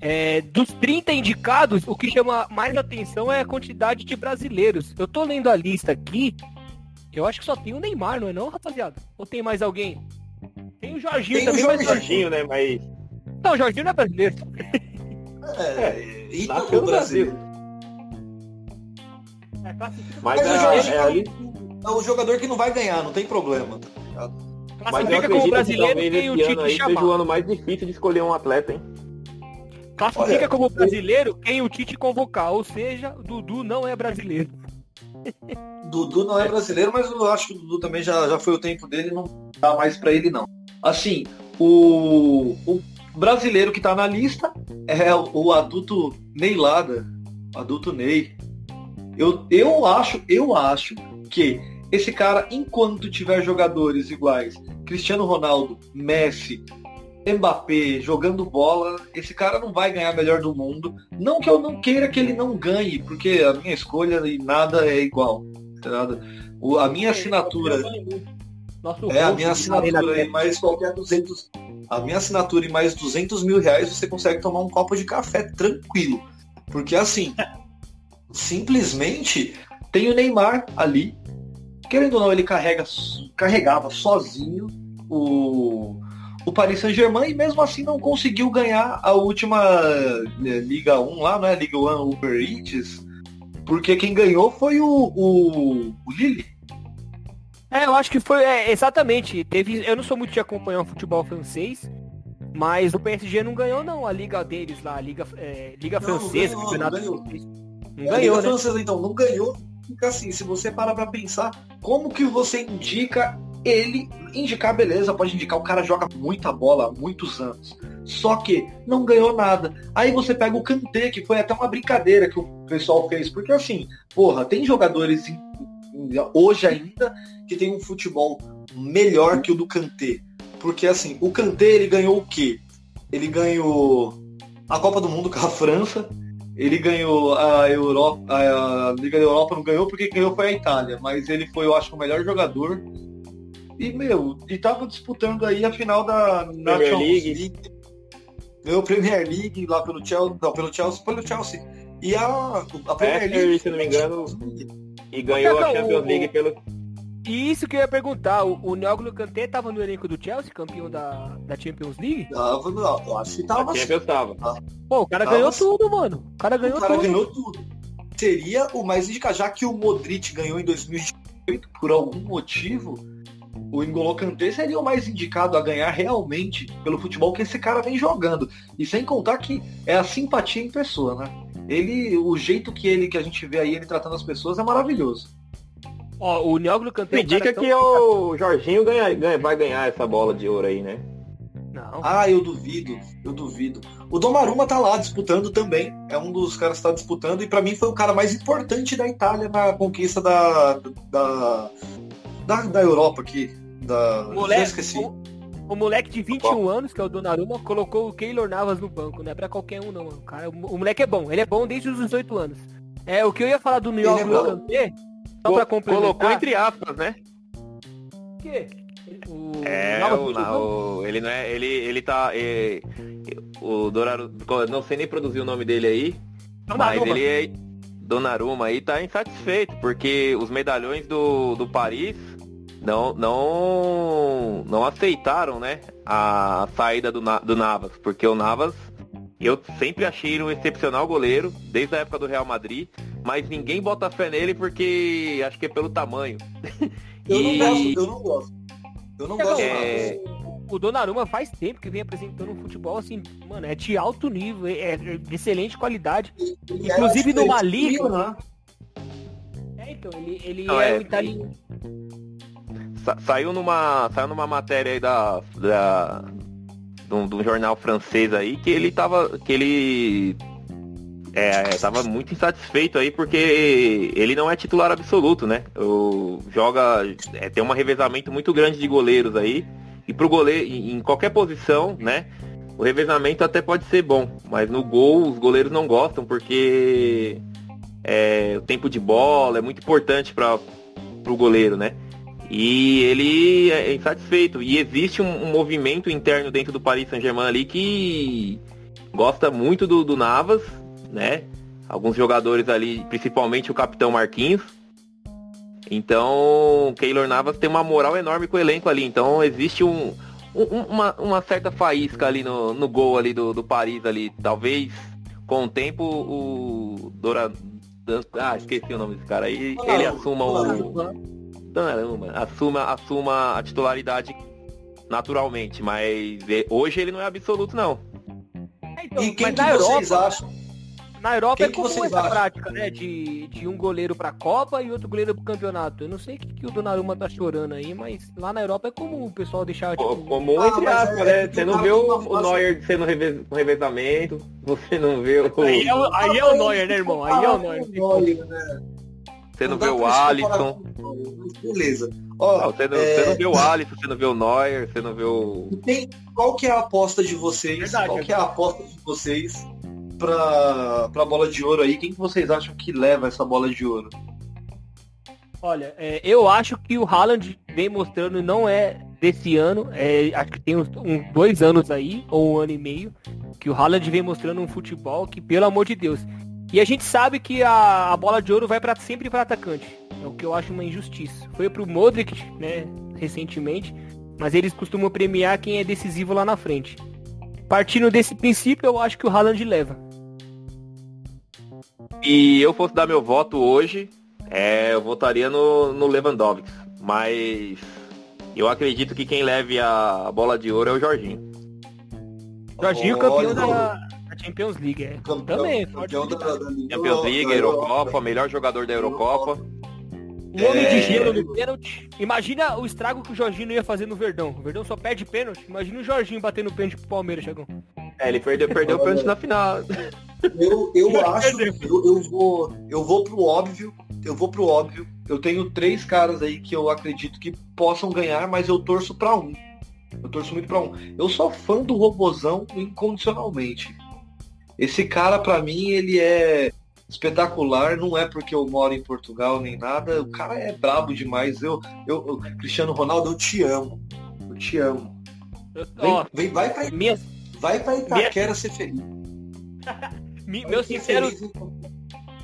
é, dos 30 indicados, o que chama mais atenção é a quantidade de brasileiros. Eu tô lendo a lista aqui, eu acho que só tem o Neymar, não é não, rapaziada? Ou tem mais alguém? Tem o Jorginho tem também, o Jorginho, Jorginho, né? Mas. Não, o Jorginho não é brasileiro. É, [LAUGHS] é e no Brasil. É, mas, mas é, é, ali... é o jogador que não vai ganhar, não tem problema. Mas eu acredito como brasileiro que tem o Tite aí seja o ano mais difícil de escolher um atleta, hein? Classifica Olha, como brasileiro quem o Tite convocar, ou seja, Dudu não é brasileiro. [LAUGHS] Dudu não é brasileiro, mas eu acho que o Dudu também já, já foi o tempo dele, não dá mais para ele não. Assim, o, o Brasileiro que tá na lista é o, o adulto Neilada, adulto Ney. Eu, eu acho, eu acho que esse cara, enquanto tiver jogadores iguais, Cristiano Ronaldo, Messi, Mbappé jogando bola, esse cara não vai ganhar melhor do mundo. Não que eu não queira que ele não ganhe, porque a minha escolha e nada é igual. Nada. O, a minha assinatura. é, a minha assinatura e mais qualquer 200. A minha assinatura e mais 200 mil reais você consegue tomar um copo de café tranquilo. Porque assim, [LAUGHS] simplesmente tem o Neymar ali. Querendo ou não, ele carrega, carregava sozinho o, o Paris Saint-Germain e mesmo assim não conseguiu ganhar a última né, Liga 1 lá, não é? Liga 1 Uber Eats, porque quem ganhou foi o, o, o Lille. É, eu acho que foi é, exatamente. Teve, eu não sou muito de acompanhar o futebol francês, mas o PSG não ganhou não a liga deles lá, a liga, é, liga não, francesa, não ganhou, campeonato. Não ganhou. Não ganhou, a liga né? francesa então não ganhou. Fica assim, se você para pra pensar, como que você indica ele indicar, beleza, pode indicar, o cara joga muita bola há muitos anos. Só que não ganhou nada. Aí você pega o Kanté, que foi até uma brincadeira que o pessoal fez, porque assim, porra, tem jogadores hoje ainda que tem um futebol melhor que o do Kanté. Porque assim, o Kanté ele ganhou o quê? Ele ganhou a Copa do Mundo com a França, ele ganhou a Europa, a Liga da Europa não ganhou porque ganhou foi a Itália, mas ele foi, eu acho, o melhor jogador e, meu, e tava disputando aí a final da Premier League. League. Ganhou Premier League lá pelo Chelsea, não, pelo Chelsea, pelo Chelsea. E a, a Premier League. se não me engano. E ganhou a Champions League pelo. E isso que eu ia perguntar, o, o Neoglu Kanté tava no elenco do Chelsea, campeão da, da Champions League? Tava, não, eu acho que tava. Champions tava. Pô, o cara tava ganhou tudo, mano. O cara ganhou tudo. O cara tudo. ganhou tudo. Seria o mais indicado, já que o Modric ganhou em 2018 por algum motivo, o N'Golo Kanté seria o mais indicado a ganhar realmente pelo futebol que esse cara vem jogando. E sem contar que é a simpatia em pessoa, né? Ele, o jeito que ele que a gente vê aí ele tratando as pessoas é maravilhoso. Ó, o Neoglo Kanté me é indica que o Jorginho ganha, ganha, vai ganhar essa bola de ouro aí, né? Não. Ah, eu duvido, eu duvido. O Donnarumma tá lá disputando também. É um dos caras que tá disputando e para mim foi o cara mais importante da Itália na conquista da da, da, da Europa aqui. Da... Moleque, esqueci. O, o, moleque de 21 anos, que é o Donnarumma, colocou o Keylor Navas no banco. Não é pra qualquer um, não. O, cara, o, o moleque é bom. Ele é bom desde os 18 anos. É, o que eu ia falar do New York é só pra complementar... Colocou entre aspas, né? O quê? O... É, o, o, ele não é. Ele, ele tá. É, o Donaru, não sei nem produzir o nome dele aí. Donnarumma. Mas ele é. Donnarumma aí tá insatisfeito, porque os medalhões do, do Paris não, não, não aceitaram, né, a saída do, do Navas, porque o Navas, eu sempre achei ele um excepcional goleiro, desde a época do Real Madrid, mas ninguém bota fé nele porque acho que é pelo tamanho. [LAUGHS] Eu e... não gosto, eu não gosto. Eu não é, gosto. É... O Donnarumma faz tempo que vem apresentando um futebol assim, mano, é de alto nível, é, é de excelente qualidade. Ele Inclusive no Liga. Né? É, então, ele, ele não, é, é, o italiano. Sa saiu numa saiu numa matéria aí da, da do, do, jornal francês aí que ele tava que ele é, tava muito insatisfeito aí porque ele não é titular absoluto, né? O, joga é, tem um revezamento muito grande de goleiros aí e pro goleiro em qualquer posição, né? O revezamento até pode ser bom, mas no gol os goleiros não gostam porque é, o tempo de bola é muito importante para o goleiro, né? E ele é insatisfeito. E existe um, um movimento interno dentro do Paris Saint-Germain ali que gosta muito do, do Navas, né? Alguns jogadores ali, principalmente o capitão Marquinhos. Então, Keylor Navas tem uma moral enorme com o elenco ali. Então, existe um, um, uma, uma, certa faísca ali no, no gol ali do, do Paris ali. Talvez, com o tempo, o Dora... Ah, esqueci o nome desse cara aí. Ele assuma o... Donnarumma assuma, assuma a titularidade naturalmente, mas hoje ele não é absoluto não. É, então, e quem que vocês Europa, acham? Na Europa Quem é comum vocês essa acham? prática, né? De, de um goleiro pra Copa e outro goleiro pro campeonato. Eu não sei o que, que o Donnarumma tá chorando aí, mas lá na Europa é comum o pessoal deixar, tipo... Comum Ah, entre aspas, é- né? é Você não vê o, Neuer sendo reve- com revezamento, você não vê o. Aí é, o- aí é o Neuer, né, irmão? Aí é o Neuer. Neuer, né? Você não vê o Alisson. Beleza. Ó, Não, você, não, é, você não vê o Alisson, você não vê o Neuer, você não vê o. tem- qual que é a aposta de vocês? Verdade, qual que é a aposta de vocês pra, pra bola de ouro aí? Quem que vocês acham que leva essa bola de ouro? Olha, é, eu acho que o Haaland vem mostrando, não é desse ano, é, acho que tem uns, uns dois anos aí, ou um ano e meio, que o Haaland vem mostrando um futebol que, pelo amor de Deus. E a gente sabe que a, a bola de ouro vai pra, sempre para atacante. É o que eu acho uma injustiça. Foi pro Modric, né, recentemente, mas eles costumam premiar quem é decisivo lá na frente. Partindo desse princípio, eu acho que o Haaland leva. E eu fosse dar meu voto hoje, é, eu votaria no, no Lewandowski. Mas eu acredito que quem leve a bola de ouro é o Jorginho. Jorginho, campeão da, da Champions League. É. Campeão, Também, campeão da, da Liga Champions League, Eurocopa, melhor jogador da Eurocopa. Um homem de É. gelo no pênalti. Imagina o estrago que o Jorginho ia fazer no Verdão. O Verdão só perde pênalti. Imagina o Jorginho batendo pênalti pro Palmeiras, Chagão. É, ele perdeu, perdeu o pênalti na final. Eu, eu acho, eu, eu vou, eu vou pro óbvio, eu vou pro óbvio. Eu tenho três caras aí que eu acredito que possam ganhar, mas eu torço pra um. Eu torço muito pra um. Eu sou fã do Robozão incondicionalmente. Esse cara, pra mim, ele é espetacular. Não é porque eu moro em Portugal nem nada. O cara é brabo demais. Eu, eu, eu- Cristiano Ronaldo, eu te amo. Eu te amo. Vem, vem, vai pra, minhas, vai pra Itaquera ser feliz. [LAUGHS] meus sinceros, feliz.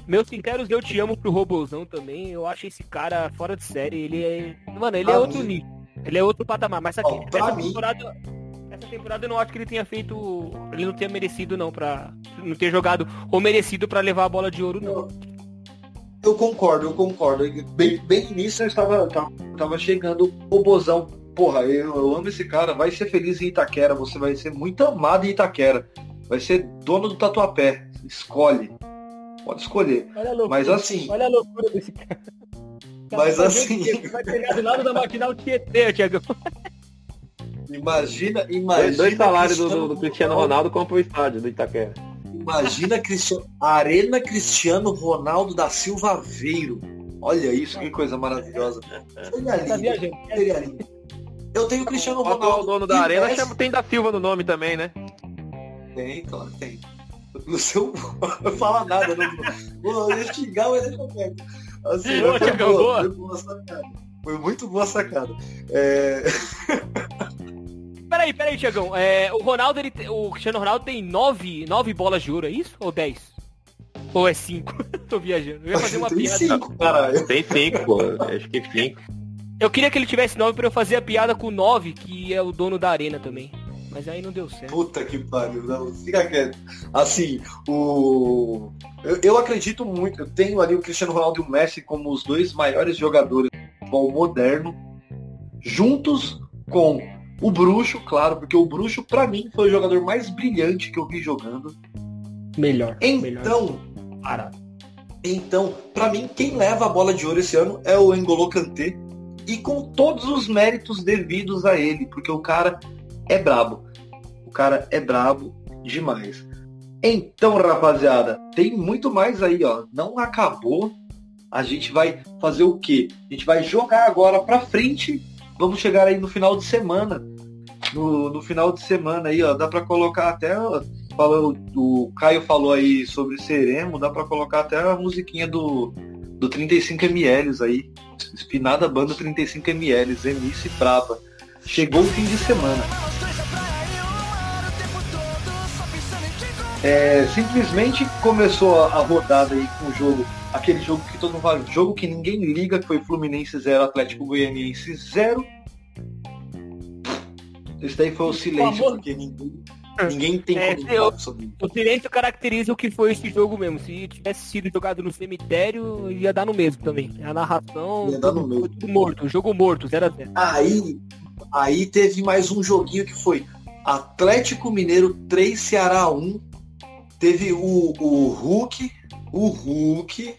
meus sinceros eu te amo pro Robozão também. Eu acho esse cara fora de série. Ele é. Mano, ele é Pra outro mim. nível. Ele é outro patamar. Mas aqui, Ó, essa mim- temporada. Temporada eu não acho que ele tenha feito. Ele não tenha merecido, não, pra. Não ter jogado ou merecido pra levar a bola de ouro, não. Eu concordo, eu concordo. Bem, bem nisso eu estava, tava, tava chegando o Bozão. Porra, eu, eu amo esse cara. Vai ser feliz em Itaquera. Você vai ser muito amado em Itaquera. Vai ser dono do tatuapé. Escolhe. Pode escolher. Olha a loucura. Mas assim, Olha a loucura desse cara. Mas assim- Ele vai pegar do lado da maquinal Tietê, Thiago. [LAUGHS] imagina, imagina. dois salários do, Cristiano do- do Cristiano Ronaldo compra o estádio do Itaquera. Imagina Cristiano, Arena Cristiano Ronaldo da Silva Aveiro. Olha isso, que coisa maravilhosa. Seria Tá lindo. Seria lindo. Eu tenho o Cristiano O Ronaldo. dono e da arena chama, tem da Silva no nome também, né? Tem, claro que tem. No seu. Não [LAUGHS] fala nada, não. Vou eu ia xingar, mas deixa quieto. Assim, foi, boa, boa. foi boa sacada. Foi muito boa sacada. É... [LAUGHS] Peraí, peraí, Tiagão. É, o Ronaldo, ele, o Cristiano Ronaldo tem nove, nove bolas de ouro, é isso? Ou dez? Ou é cinco? [LAUGHS] Tô viajando. Eu ia fazer uma Tem piada. cinco, caralho. Tem cinco, pô. Acho que cinco. Eu queria que ele tivesse nove pra eu fazer a piada com nove, que é o dono da arena também. Mas aí não deu certo. Puta que pariu, não, fica quieto. Assim, o. Eu, eu acredito muito, eu tenho ali o Cristiano Ronaldo e o Messi como os dois maiores jogadores do futebol moderno, juntos com o Bruxo, claro, porque o Bruxo, pra mim, foi o jogador mais brilhante que eu vi jogando. Melhor. melhor. Então, Parado. então, pra mim, quem leva a bola de ouro esse ano é o Engolo Kanté. E com todos os méritos devidos a ele, porque o cara é brabo. O cara é brabo demais. Então, rapaziada, tem muito mais aí, ó. Não acabou. A gente vai fazer o quê? A gente vai jogar agora pra frente. Vamos chegar aí no final de semana. No, no final de semana aí, ó. Dá pra colocar até. ó, Falou, o Caio falou aí sobre Seremo, dá pra colocar até a musiquinha do, do 35ml aí. Espinada banda 35ml, MC Brava. Chegou o fim de semana. É, simplesmente começou a, a rodada aí com o jogo, aquele jogo que todo mundo fala, jogo que ninguém liga, que foi Fluminense 0, Atlético Goianiense 0. Esse daí foi o silêncio, amor- porque ninguém, ninguém tem É, como eu- sobre isso. O silêncio caracteriza o que foi esse jogo mesmo. Se tivesse sido jogado no cemitério, ia dar no mesmo também. A narração. Ia dar no mesmo. foi tudo morto. Jogo morto, 0x0. Aí, aí teve mais um joguinho que foi Atlético Mineiro 3, Ceará 1. teve o, o Hulk, o Hulk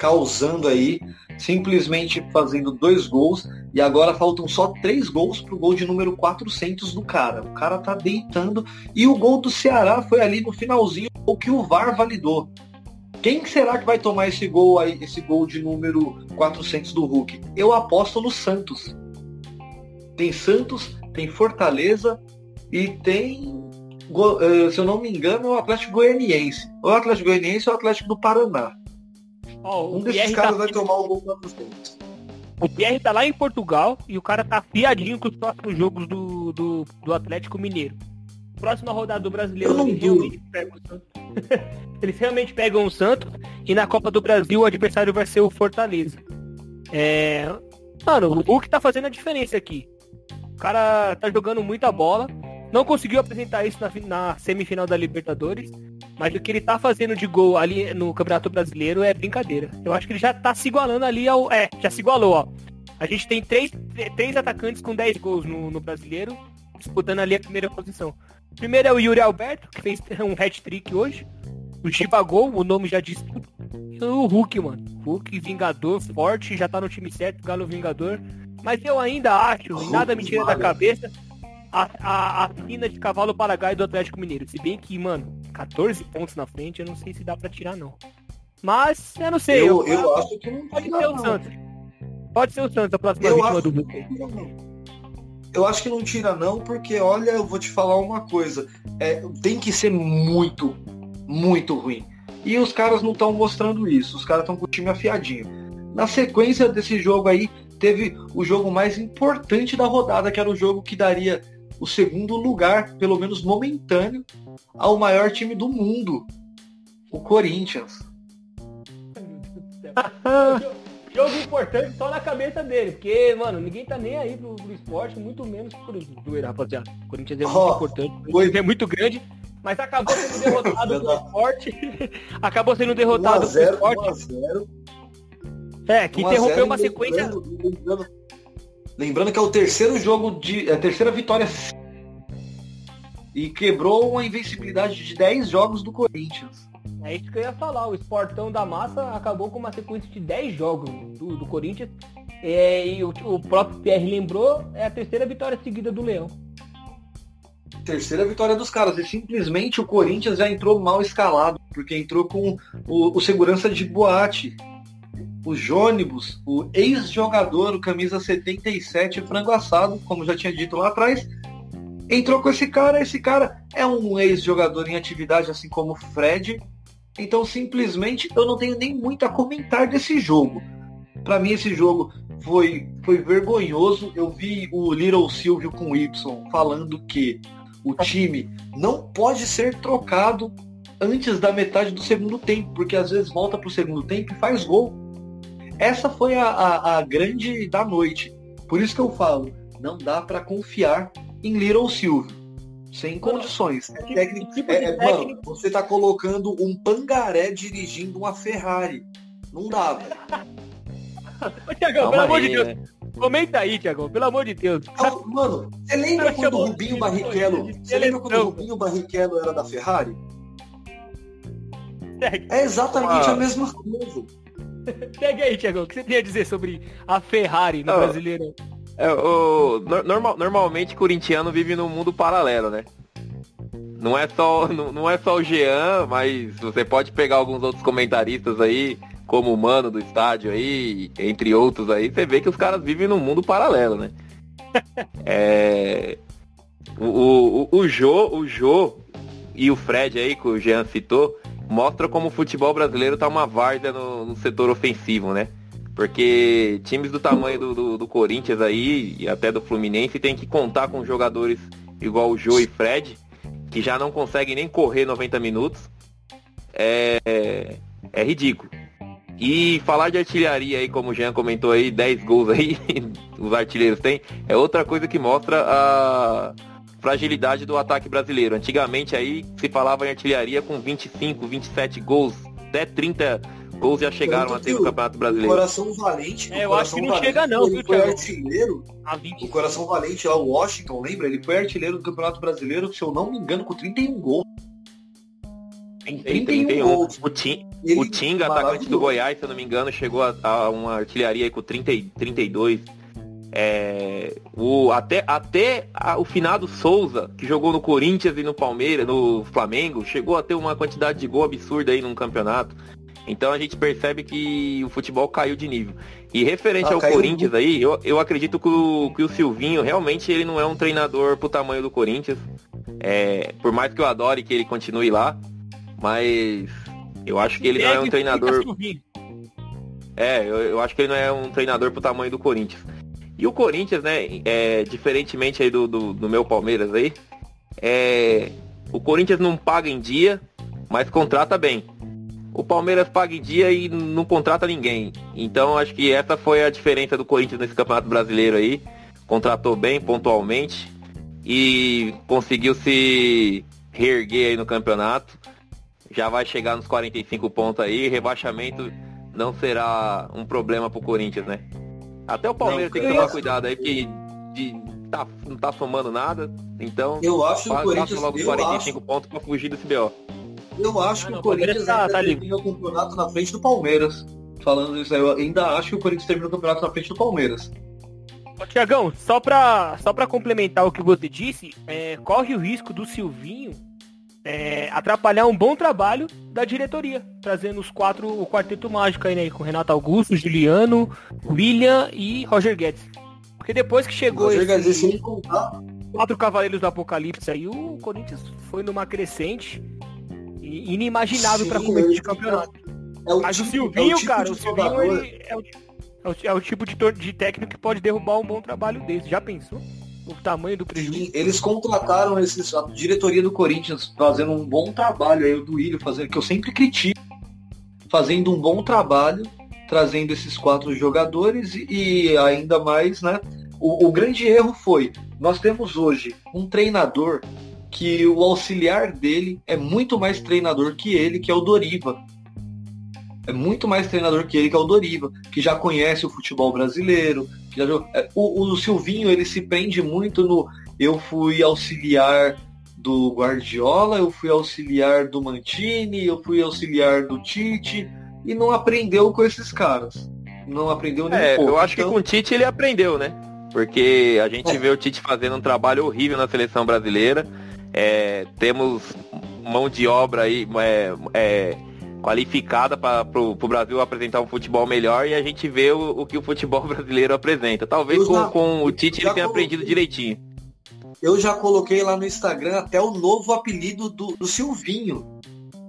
causando aí, simplesmente fazendo dois gols, e agora faltam só três gols pro gol de número 400 do cara. O cara tá deitando, e o gol do Ceará foi ali no finalzinho, o que o VAR validou. Quem será que vai tomar esse gol aí, esse gol de número 400 do Hulk? Eu aposto no Santos. Tem Santos, tem Fortaleza e tem, eh, se eu não me engano, o Atlético Goianiense. Ou o Atlético Goianiense ou o Atlético do Paraná. Ó, Um o desses caras tá, vai tomar o gol 400. o Pierre tá lá em Portugal e o cara tá fiadinho com os próximos jogos do, do, do Atlético Mineiro. Próxima rodada do brasileiro, eles realmente pegam o Santos. [LAUGHS] eles realmente pegam o Santos e na Copa do Brasil o adversário vai ser o Fortaleza. É... Mano, o Hulk tá fazendo a diferença aqui. O cara tá jogando muita bola. Não conseguiu apresentar isso na, na semifinal da Libertadores. Mas o que ele tá fazendo de gol ali no Campeonato Brasileiro é brincadeira. Eu acho que ele já tá se igualando ali ao. É, já se igualou, ó. A gente tem três, três atacantes com 10 gols no, no brasileiro, disputando ali a primeira posição. Primeiro é o Yuri Alberto, que fez [LAUGHS] um hat-trick hoje. O Chibagol, o nome já diz tudo. E o Hulk, mano. Hulk, Vingador, forte, já tá no time certo, Galo Vingador. Mas eu ainda acho, e nada me tira da cabeça, a, a, a fina de cavalo paraguai do Atlético Mineiro. Se bem que, mano, 14 pontos na frente, eu não sei se dá pra tirar, não. Mas, eu não sei. Eu, eu acho que não Pode ser o. Santos. Pode ser o Santos, a próxima Eu vítima do não. Eu acho que não tira não, porque olha, eu vou te falar uma coisa. É, tem que ser muito, muito ruim. E os caras não estão mostrando isso. Os caras estão com o time afiadinho. Na sequência desse jogo aí, teve o jogo mais importante da rodada, que era o jogo que daria o segundo lugar, pelo menos momentâneo, ao maior time do mundo, o Corinthians. [LAUGHS] Jogo importante só na cabeça dele, porque, mano, ninguém tá nem aí pro, pro esporte, muito menos pro zoeira, rapaziada. O Corinthians é muito Ó, importante, o Corinthians é muito grande, mas acabou sendo [LAUGHS] derrotado pro esporte. [LAUGHS] acabou sendo derrotado pro 1x0, esporte. 1x0. É, que 1 a interrompeu 0, uma sequência. Lembrando, lembrando, lembrando que é o terceiro jogo de. É a terceira vitória. E quebrou uma invencibilidade de 10 jogos do Corinthians. É isso que eu ia falar. O Esportão da Massa acabou com uma sequência de 10 jogos do, do Corinthians. É, e o, o próprio Pierre lembrou, é a terceira vitória seguida do Leão. Terceira vitória dos caras. E simplesmente o Corinthians já entrou mal escalado, porque entrou com o, o segurança de boate. O Jônibus, o ex-jogador, o camisa 77, frango assado, como já tinha dito lá atrás, entrou com esse cara. Esse cara é um ex-jogador em atividade, assim como o Fred. Então, simplesmente, eu não tenho nem muito a comentar desse jogo. Para mim, esse jogo foi, foi vergonhoso. Eu vi o Little Silvio com Y falando que o time não pode ser trocado antes da metade do segundo tempo, porque às vezes volta para o segundo tempo e faz gol. Essa foi a, a, a grande da noite. Por isso que eu falo, não dá para confiar em Little Silvio. Sem condições. É Que- técnico, que tipo é- é- técnico? mano, você tá colocando um pangaré dirigindo uma Ferrari. Não dá, velho. Ô, Tiagão, pelo amor de aí, Deus, né? comenta aí, Tiagão, pelo amor de Deus. Ah, Mano, você lembra Cara, quando o Rubinho Barrichello. Você lembra quando o. Rubinho Barrichello era da Ferrari? Segue, É exatamente Ah. a mesma coisa. [LAUGHS] segue aí, Tiagão. O que você tem a dizer sobre a Ferrari no Ah. Brasileirão? É, o, nor- normal, normalmente corintiano vive num mundo paralelo, né? Não é só não, não é só o Jean, mas você pode pegar alguns outros comentaristas aí, como o Mano do estádio aí, entre outros aí, você vê que os caras vivem num mundo paralelo, né? [LAUGHS] É, o, o, o, o Jô, o Jô e o Fred aí, que o Jean citou, mostra como o futebol brasileiro tá uma várzea no, no setor ofensivo, né? Porque times do tamanho do, do, do Corinthians aí, e até do Fluminense, tem que contar com jogadores igual o Jô e Fred, que já não conseguem nem correr 90 minutos. É, é ridículo. E falar de artilharia aí, como o Jean comentou aí, 10 gols aí, [LAUGHS] os artilheiros têm, é outra coisa que mostra a fragilidade do ataque brasileiro. Antigamente aí se falava em artilharia com 25, 27 gols, até 30 gols já chegaram Tanto a ter no que o- Campeonato O Brasileiro. Coração Valente. É, o eu acho que não Valente, chega não, ele viu, foi artilheiro. A 20. O Coração Valente lá, o Washington, lembra? Ele foi artilheiro do Campeonato Brasileiro, se eu não me engano, com 31 gols. Tem 31. 31. Gols. O, Tim, o Tinga, atacante do Goiás, se eu não me engano, chegou a, a uma artilharia aí com 30, 32. É, o, até até a, o finado Souza, que jogou no Corinthians e no Palmeiras, no Flamengo, chegou a ter uma quantidade de gol absurda aí num campeonato. Então a gente percebe que o futebol caiu de nível. E referente ah, ao Corinthians aí, eu, eu acredito que o, que o Silvinho realmente ele não é um treinador pro tamanho do Corinthians. É, por mais que eu adore que ele continue lá, mas eu acho que ele não é um treinador. É, eu, eu acho que ele não é um treinador pro tamanho do Corinthians. E o Corinthians, né, é, diferentemente aí do, do, do, meu Palmeiras aí, é, o Corinthians não paga em dia, mas contrata bem. O Palmeiras paga em dia e não contrata ninguém. Então acho que essa foi a diferença do Corinthians nesse Campeonato Brasileiro aí. Contratou bem, pontualmente, e conseguiu se reerguer aí no campeonato. Já vai chegar nos 45 pontos aí, rebaixamento não será um problema pro Corinthians, né? Até o Palmeiras não, tem que tomar cuidado aí, porque de, tá, não tá somando nada. Então, eu acho que o Corinthians logo 45 acho... pontos para fugir desse BO. Eu acho que o Corinthians tá, ainda tá termina o campeonato na frente do Palmeiras. Falando isso, eu ainda acho que o Corinthians termina o campeonato na frente do Palmeiras. Tiagão, só pra, só pra complementar o que você disse, é, corre o risco do Silvinho é, atrapalhar um bom trabalho da diretoria, trazendo os quatro, o quarteto mágico aí, né? Com Renato Augusto, Juliano, William e Roger Guedes. Porque depois que chegou Roger esse, Guedes, quatro Cavaleiros do Apocalipse aí, o Corinthians foi numa crescente inimaginável para começo de campeonato. É o Mas tipo, o Silvinho, é o tipo cara, o Silvinho ele é, o, é, o, é o tipo de, de técnico que pode derrubar um bom trabalho desse. Já pensou? O tamanho do prejuízo. Eles contrataram esses, a diretoria do Corinthians fazendo um bom trabalho aí, o do Ilho fazendo, que eu sempre critico, fazendo um bom trabalho, trazendo esses quatro jogadores e, e ainda mais, né? O, o grande erro foi, nós temos hoje um treinador que o auxiliar dele é muito mais treinador que ele, que é o Doriva. É muito mais treinador que ele, que é o Doriva, que já conhece o futebol brasileiro, é, o, o Silvinho ele se prende muito no eu fui auxiliar do Guardiola, eu fui auxiliar do Mantini, eu fui auxiliar do Tite e não aprendeu com esses caras. Não aprendeu nem é, pouco. Eu acho então... que com o Tite ele aprendeu, né? Porque a gente é. vê o Tite fazendo um trabalho horrível na seleção brasileira. É, temos mão de obra aí, é, é qualificada para o Brasil apresentar um futebol melhor e a gente vê o, o que o futebol [LAUGHS] brasileiro apresenta. Talvez com, já, com, o Tite ele tenha coloquei, aprendido direitinho. Eu já coloquei lá no Instagram até o novo apelido do, do Silvinho.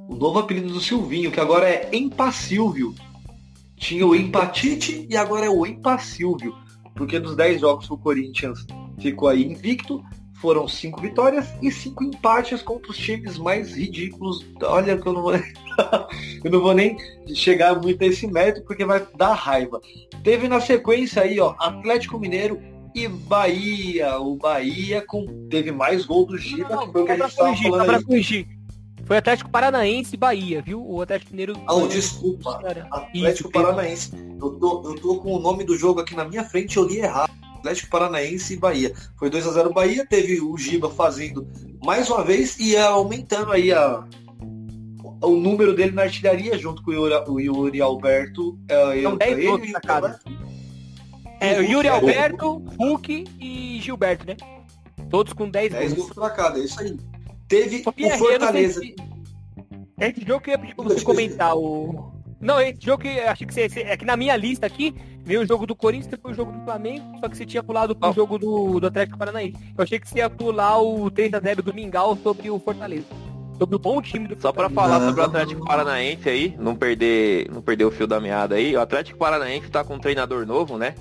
O novo apelido do Silvinho, que agora é Empacilvio. Tinha o Empatite e agora é o Empacilvio. Porque dos 10 jogos que o Corinthians ficou aí invicto, foram cinco vitórias e cinco empates contra os times mais ridículos. Olha que eu não vou, [LAUGHS] eu não vou nem chegar muito a esse mérito porque vai dar raiva. Teve na sequência aí, ó, Atlético Mineiro e Bahia. O Bahia com, teve mais gol do Giba, que foi o que a gente falando. Corrigir. Foi Atlético Paranaense e Bahia, viu? O Atlético Mineiro. Ah, oh, desculpa. Atlético Isso, Paranaense. Eu tô, eu tô com o nome do jogo aqui na minha frente, eu li errado. Atlético Paranaense e Bahia. Foi 2 a 0 Bahia, teve o Giba fazendo mais uma vez e aumentando aí a, o número dele na artilharia junto com o Yuri, o Yuri Alberto. É, São 10 gols sacados. É, o Yuri Alberto, Hulk e Gilberto, né? Todos com 10 gols. 10 gols pra cada, é isso aí. Teve o Fortaleza. Esse jogo que eu ia pedir pra você comentar o. Não, esse jogo que achei que você. É que na minha lista aqui, veio o jogo do Corinthians, depois o jogo do Flamengo, só que você tinha pulado pro oh. jogo do, do Atlético Paranaense. Eu achei que você ia pular o 3x0 do Mingau sobre o Fortaleza. Sobre o bom time do Só para falar sobre o Atlético Paranaense aí, não perder, não perder o fio da meada aí, o Atlético Paranaense tá com um treinador novo, né?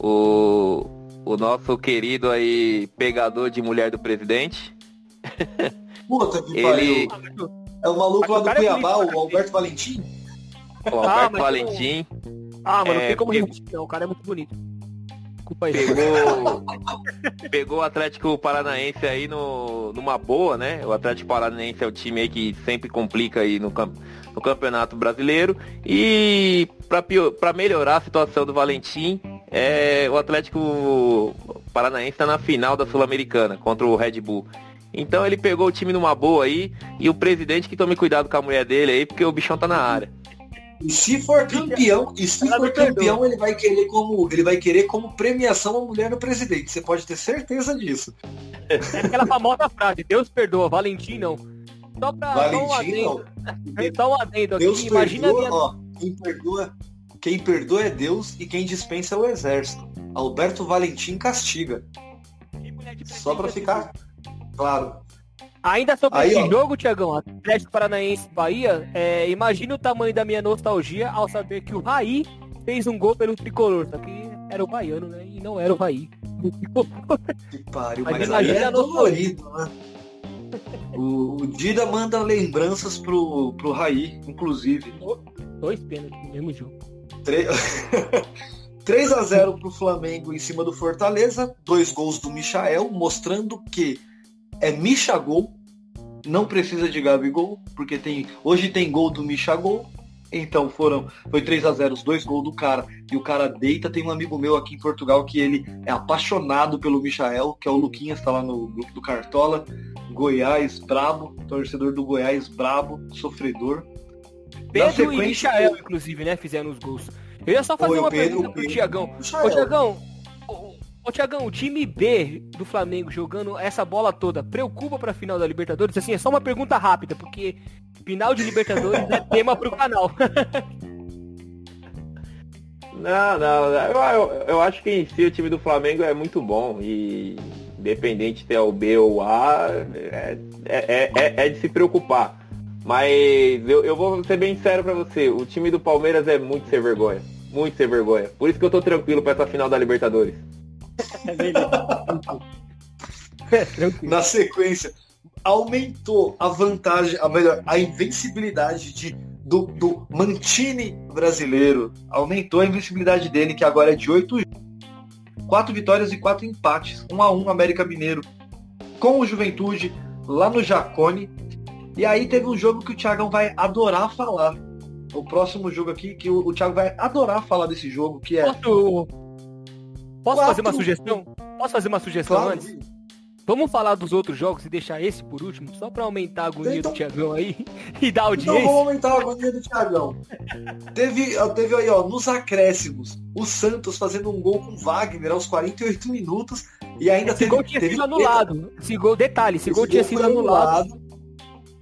O, o nosso querido aí pegador de mulher do presidente. Puta que Ele... pariu. É o maluco lá do é Cuiabá, o Alberto Valentim? O Alberto ah, Valentim. Ah, mano, é, não tem como porque... não, o cara é muito bonito. Desculpa aí. Pegou, pegou o Atlético Paranaense aí no, numa boa, né? O Atlético Paranaense é o time aí que sempre complica aí no, no Campeonato Brasileiro. E para melhorar a situação do Valentim, é, o Atlético Paranaense está na final da Sul-Americana contra o Red Bull. Então ele pegou o time numa boa aí e o presidente que tome cuidado com a mulher dele aí, porque o bichão tá na área. E se for campeão, e se for campeão, ele vai querer como ele vai querer como premiação a mulher no presidente. Você pode ter certeza disso. É aquela famosa frase, Deus perdoa, Valentim não. Só pra Valentim, um adendo. [LAUGHS] Só um adendo aqui. Deus Imagina perdoa, minha... ó, quem perdoa, quem perdoa é Deus e quem dispensa é o exército. Alberto Valentim castiga. Só pra ficar claro. Ainda sobre Aí, esse ó. jogo, Tiagão, Atlético Paranaense Bahia, é, imagina o tamanho da minha nostalgia ao saber que o Raí fez um gol pelo tricolor, só que era o baiano, né? E não era o Raí. Que pariu, mas, mas aí é dolorido, né? O, o Dida manda lembranças pro, pro Raí, inclusive. Dois pênaltis no mesmo jogo. 3... 3 [LAUGHS] a 0 pro Flamengo em cima do Fortaleza, dois gols do Michael, mostrando que é Misha Gol, não precisa de Gabigol, porque tem hoje tem gol do Misha Gol, então foram foi 3 a 0 os dois gols do cara e o cara deita. Tem um amigo meu aqui em Portugal que ele é apaixonado pelo Michael, que é o Luquinhas, tá lá no grupo do Cartola. Goiás brabo, torcedor do Goiás brabo, sofredor. Pedro e Michael, inclusive, né, fizeram os gols. Eu ia só fazer uma Pedro, pergunta pro Tiagão. Ô, Tiagão, Ô, Tiagão, o time B do Flamengo jogando essa bola toda preocupa pra final da Libertadores? Assim, é só uma pergunta rápida, porque final de Libertadores é tema pro canal. [LAUGHS] não, não, eu, eu, eu, acho que em si o time do Flamengo é muito bom e independente se é o B ou o A, é, é, é, é de se preocupar. Mas eu, eu vou ser bem sério pra você, o time do Palmeiras é muito sem vergonha. Muito sem vergonha. Por isso que eu tô tranquilo pra essa final da Libertadores. [LAUGHS] Na sequência, aumentou a vantagem, a melhor, a invencibilidade de, do, do Mantini brasileiro. Aumentou a invencibilidade dele, que agora é de 8 quatro vitórias e quatro empates. 1 um a 1 um, América Mineiro com o Juventude lá no Jacone. E aí teve um jogo que o Thiagão vai adorar falar. O próximo jogo aqui, que o, o Thiago vai adorar falar desse jogo, que é. Posso, Posso Quatro... fazer uma sugestão? Posso fazer uma sugestão claro. antes? Vamos falar dos outros jogos e deixar esse por último, só para aumentar a agonia então... do Thiagão aí [LAUGHS] e dar audiência. Então vamos aumentar a agonia do Thiagão. teve, teve aí, ó, nos acréscimos, o Santos fazendo um gol com Wagner aos 48 minutos e ainda esse teve, gol tinha teve... sido anulado. Esse gol, detalhe, esse, esse gol tinha sido anulado. anulado.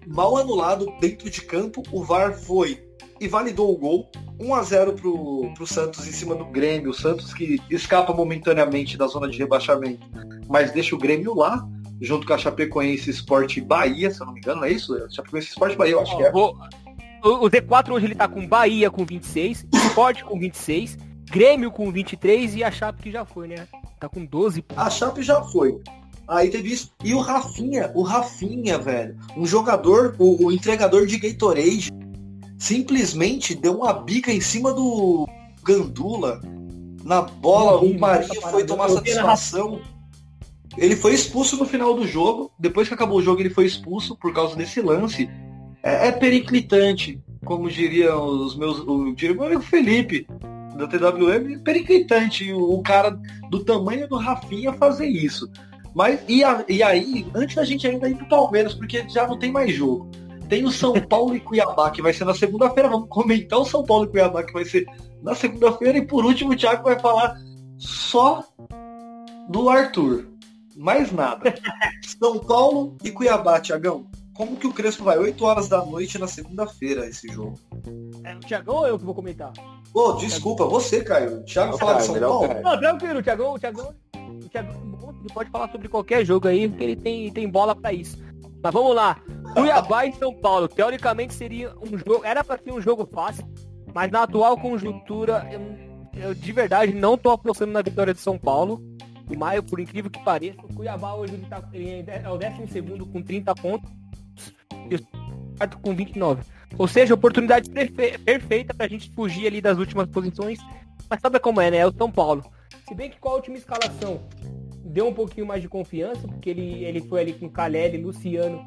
Mal anulado dentro de campo, o VAR foi e validou o gol. 1 a 0 pro, pro Santos em cima do Grêmio. O Santos que escapa momentaneamente da zona de rebaixamento, mas deixa o Grêmio lá, junto com a Chapecoense Esporte Bahia, se eu não me engano, é isso? Chapecoense Esporte Bahia, eu acho que é. O, o Z4 hoje ele tá com Bahia com 26, Esporte com 26, Grêmio com 23 e a Chape que já foi, né? Tá com 12. A Chape já foi. Aí teve isso. E o Rafinha, o Rafinha, velho. Um jogador, o, o entregador de Gatorade simplesmente deu uma bica em cima do Gandula na bola. o Marinho foi tomar satisfação. Ele foi expulso no final do jogo. Depois que acabou o jogo, ele foi expulso por causa desse lance. É, é periclitante, como diriam os meus. O, meu amigo Felipe, da TWM, periclitante o, cara do tamanho do Rafinha fazer isso. Mas e, a, e aí, antes da gente ainda ir pro Palmeiras, porque já não tem mais jogo. Tem o São Paulo e Cuiabá, que vai ser na segunda-feira. Vamos comentar o São Paulo e Cuiabá, que vai ser na segunda-feira. E por último, o Thiago vai falar só do Arthur. Mais nada. [LAUGHS] São Paulo e Cuiabá, Tiagão. Como que o Crespo vai? 8 horas da noite na segunda-feira esse jogo. É o Thiagão ou eu que vou comentar? Pô, desculpa, você, Caio. O Thiago fala de São Paulo. Não, tranquilo, o Thiagão, o Thiagão, o Thiagão ele pode falar sobre qualquer jogo aí, porque ele tem, tem bola para isso. Mas vamos lá. Cuiabá e São Paulo. Teoricamente seria um jogo. Era para ser um jogo fácil, mas na atual conjuntura, eu, eu de verdade não tô apostando na vitória de São Paulo. O Maio, por incrível que pareça, o Cuiabá hoje tá, é o décimo segundo com 30 pontos e o quarto com 29. Ou seja, oportunidade perfe perfeita pra gente fugir ali das últimas posições. Mas sabe como é, né? É o São Paulo. Se bem que com a última escalação deu um pouquinho mais de confiança, porque ele, ele foi ali com Calelli, Luciano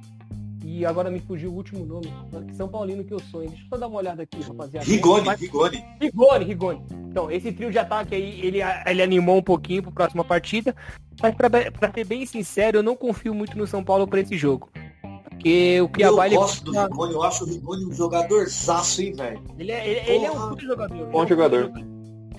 e agora me fugiu o último nome. São Paulino que eu sonho. Deixa eu só dar uma olhada aqui, rapaziada. Rigoni, Mas... Rigoni. Rigoni, Rigoni. Então, esse trio de ataque aí, ele, ele animou um pouquinho para a próxima partida. Mas para ser bem sincero, eu não confio muito no São Paulo para esse jogo. Porque o Cuiabá... Eu gosto ele... do Rigoni, eu acho o Rigoni um jogador zaço, hein, velho? Ele, é, ele, ele, é um puto jogador. Bom jogador.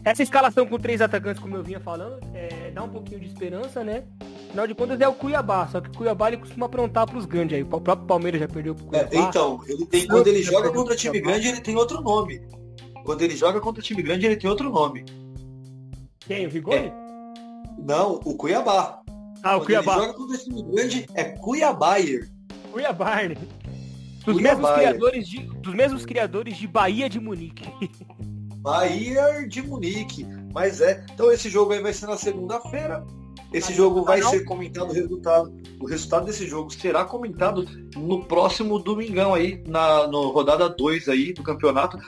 Essa escalação com três atacantes, como eu vinha falando, é, dá um pouquinho de esperança, né? Afinal de contas é o Cuiabá, só que o Cuiabá ele costuma aprontar pros grandes aí. O próprio Palmeiras já perdeu pro Cuiabá. É, então, ele tem, quando ele joga contra time grande, ele tem outro nome. Quando ele joga contra time grande, ele tem outro nome. Quem? O Rigoni? É. Não, o Cuiabá. Ah, o quando Cuiabá. Ele joga contra time grande, é Cuiabáyer. Cuiabá, né? Dos mesmos, criadores de, dos mesmos criadores de Bahia de Munique. [LAUGHS] Bahia de Munique. Mas é. Então esse jogo aí vai ser na segunda-feira. Esse Mas jogo vai ser comentado o resultado. O resultado desse jogo será comentado no próximo domingão aí, na no rodada 2 aí do campeonato.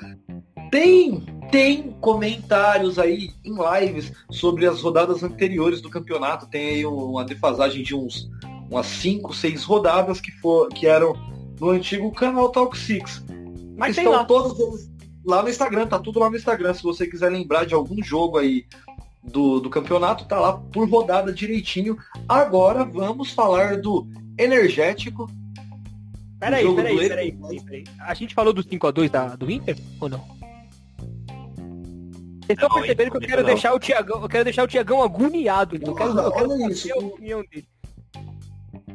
Tem, tem comentários aí em lives sobre as rodadas anteriores do campeonato. Tem aí uma defasagem de uns umas 5, 6 rodadas que, for, que eram no antigo canal Talk Six. Mas Estão todos eles lá no Instagram, tá tudo lá no Instagram. Se você quiser lembrar de algum jogo aí do, do campeonato, tá lá por rodada direitinho. Agora vamos falar do energético. Peraí, peraí, peraí, peraí, peraí. A gente falou do 5x2 do Inter ou não? Vocês estão percebendo que eu quero, deixar o Tiagão, eu quero deixar o Tiagão agoniado. Eu quero, eu quero isso. a opinião dele.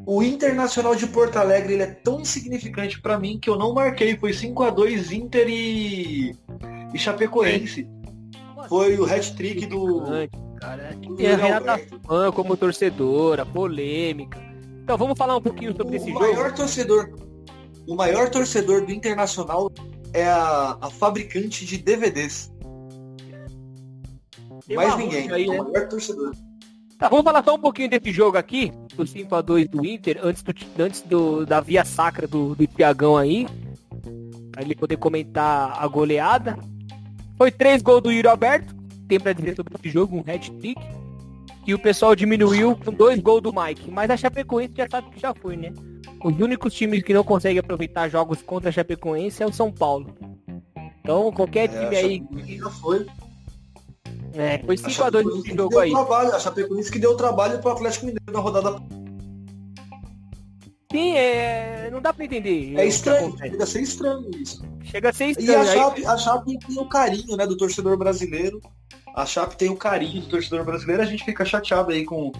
O Internacional de Porto Alegre ele é tão insignificante para mim que eu não marquei. Foi 5 a 2 Inter e, e Chapecoense. Foi o hat-trick do. Cara, e a Renata Fã como torcedora, polêmica. Então vamos falar um pouquinho sobre o esse jogo. Maior torcedor, o maior torcedor do Internacional é a, a fabricante de DVDs. Tem Mais ninguém. Aí, né? O maior torcedor. Tá, vamos falar só um pouquinho desse jogo aqui, do 5x2 do Inter, antes, do, antes do, da via sacra do, do Tiagão aí, pra ele poder comentar a goleada. Foi três gols do Yuri Alberto, tem pra dizer sobre esse jogo, um hat-trick. E o pessoal diminuiu com dois gols do Mike. Mas a Chapecoense já sabe que já foi, né? Os únicos times que não conseguem aproveitar jogos contra a Chapecoense é o São Paulo. Então, qualquer é, time aí. Já foi. É, foi 5x2 esse jogo aí. Trabalho, a Chapecoense que deu trabalho pro Atlético Mineiro na rodada. Sim, é... não dá pra entender. É estranho, chega a ser estranho isso. Chega a ser estranho. E a Chape, a Chape tem o carinho né, do torcedor brasileiro. A Chape tem o carinho do torcedor brasileiro. A gente fica chateado aí com,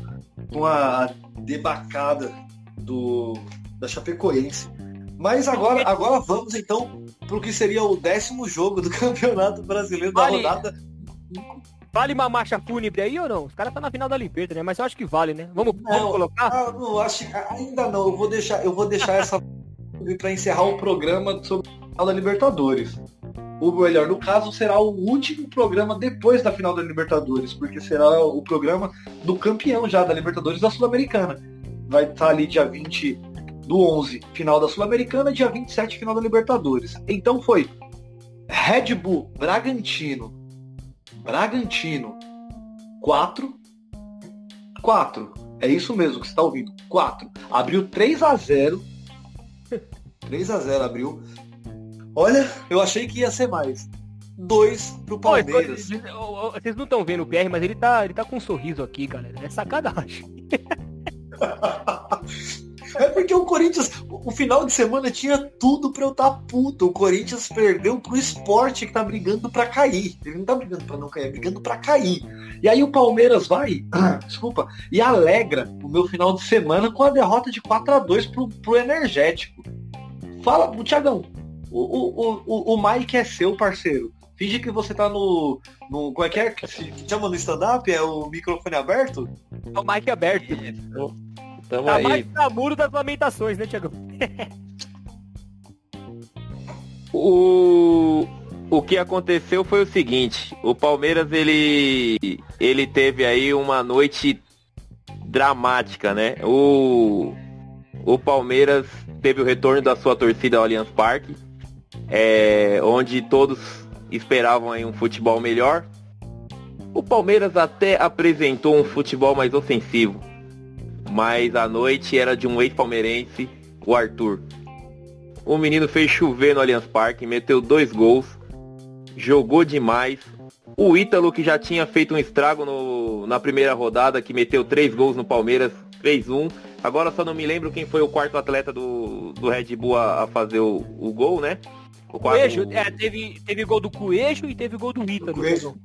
com a debacada do, da Chapecoense. Mas agora, agora vamos então para o que seria o décimo jogo do [LAUGHS] Campeonato Brasileiro da rodada Vale uma marcha fúnebre aí ou não? Os caras tá na final da Libertadores, né? Mas eu acho que vale, né? Vamos, não, vamos colocar? Ah, não, acho, ainda não. Eu vou deixar, eu vou deixar essa [LAUGHS] para encerrar o programa sobre a final da Libertadores. Ou melhor, no caso, será o último programa depois da final da Libertadores, porque será o programa do campeão já da Libertadores da Sul-Americana. Vai estar ali dia 20 do 11, final da Sul-Americana, dia 27, final da Libertadores. Então foi Red Bull, Bragantino, Bragantino 4 4. É isso mesmo que você está ouvindo. 4. Abriu 3 a 0 3 a 0 abriu. Olha, eu achei que ia ser mais. 2 pro Palmeiras. Vocês não estão vendo o PR, mas ele tá, ele tá com um sorriso aqui, galera. É sacanagem. [LAUGHS] É porque o Corinthians, o final de semana tinha tudo pra eu estar tá puto. O Corinthians perdeu pro esporte que tá brigando pra cair. Ele não tá brigando pra não cair, é brigando pra cair. E aí o Palmeiras vai, [CLEARS THROAT] desculpa, e alegra o meu final de semana com a derrota de 4 a 2 pro, pro Energético. Fala, Tiagão, o, o, o, o Mike é seu, parceiro. Finge que você tá no. no como é que é? Que se chama no stand-up? É o microfone aberto? É o mic aberto. Tamo tá aí. mais muro das lamentações, né, Tiagão? [LAUGHS] o, o que aconteceu foi o seguinte, o Palmeiras ele ele teve aí uma noite dramática, né? O o Palmeiras teve o retorno da sua torcida ao Allianz Parque, é, onde todos esperavam aí um futebol melhor. O Palmeiras até apresentou um futebol mais ofensivo, mas a noite era de um ex-palmeirense, o Arthur. O menino fez chover no Allianz Parque, meteu dois gols, jogou demais, O Ítalo, que já tinha feito um estrago no, na primeira rodada, que meteu três gols no Palmeiras, 3-1. Agora só não me lembro quem foi o quarto atleta do, do Red Bull a, a fazer o, o, gol, né? O Coelho, é, teve, teve gol do Coelho e teve gol do Ítalo. Coelho.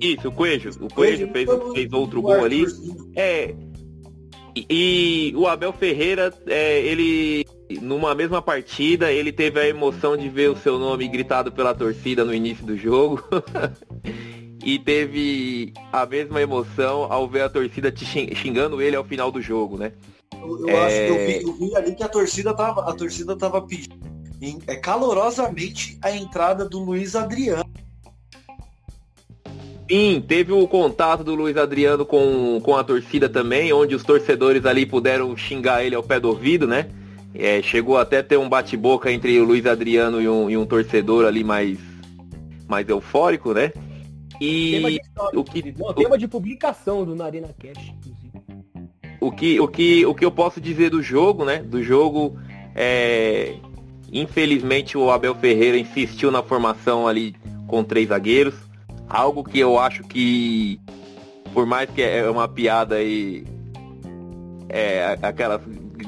Isso, o Coelho. O Coelho fez, fez outro gol ali. É. E, o Abel Ferreira, é, ele numa mesma partida, ele teve a emoção de ver o seu nome gritado pela torcida no início do jogo. [LAUGHS] e teve a mesma emoção ao ver a torcida te xingando ele ao final do jogo, né? Eu, eu é... acho que eu vi, eu vi, ali que a torcida tava, a torcida tava pedindo é, calorosamente a entrada do Luiz Adriano. Sim, teve o contato do Luiz Adriano com, com a torcida também, onde os torcedores ali puderam xingar ele ao pé do ouvido, né? É, chegou até ter um bate-boca entre o Luiz Adriano e um, e um torcedor ali mais, mais eufórico, né? E o que o, tema de publicação do Narina Cash, O que, o que, o que eu posso dizer do jogo, né? Do jogo, é, infelizmente o Abel Ferreira insistiu na formação ali com três zagueiros, algo que eu acho que, por mais que é uma piada aí, é aquela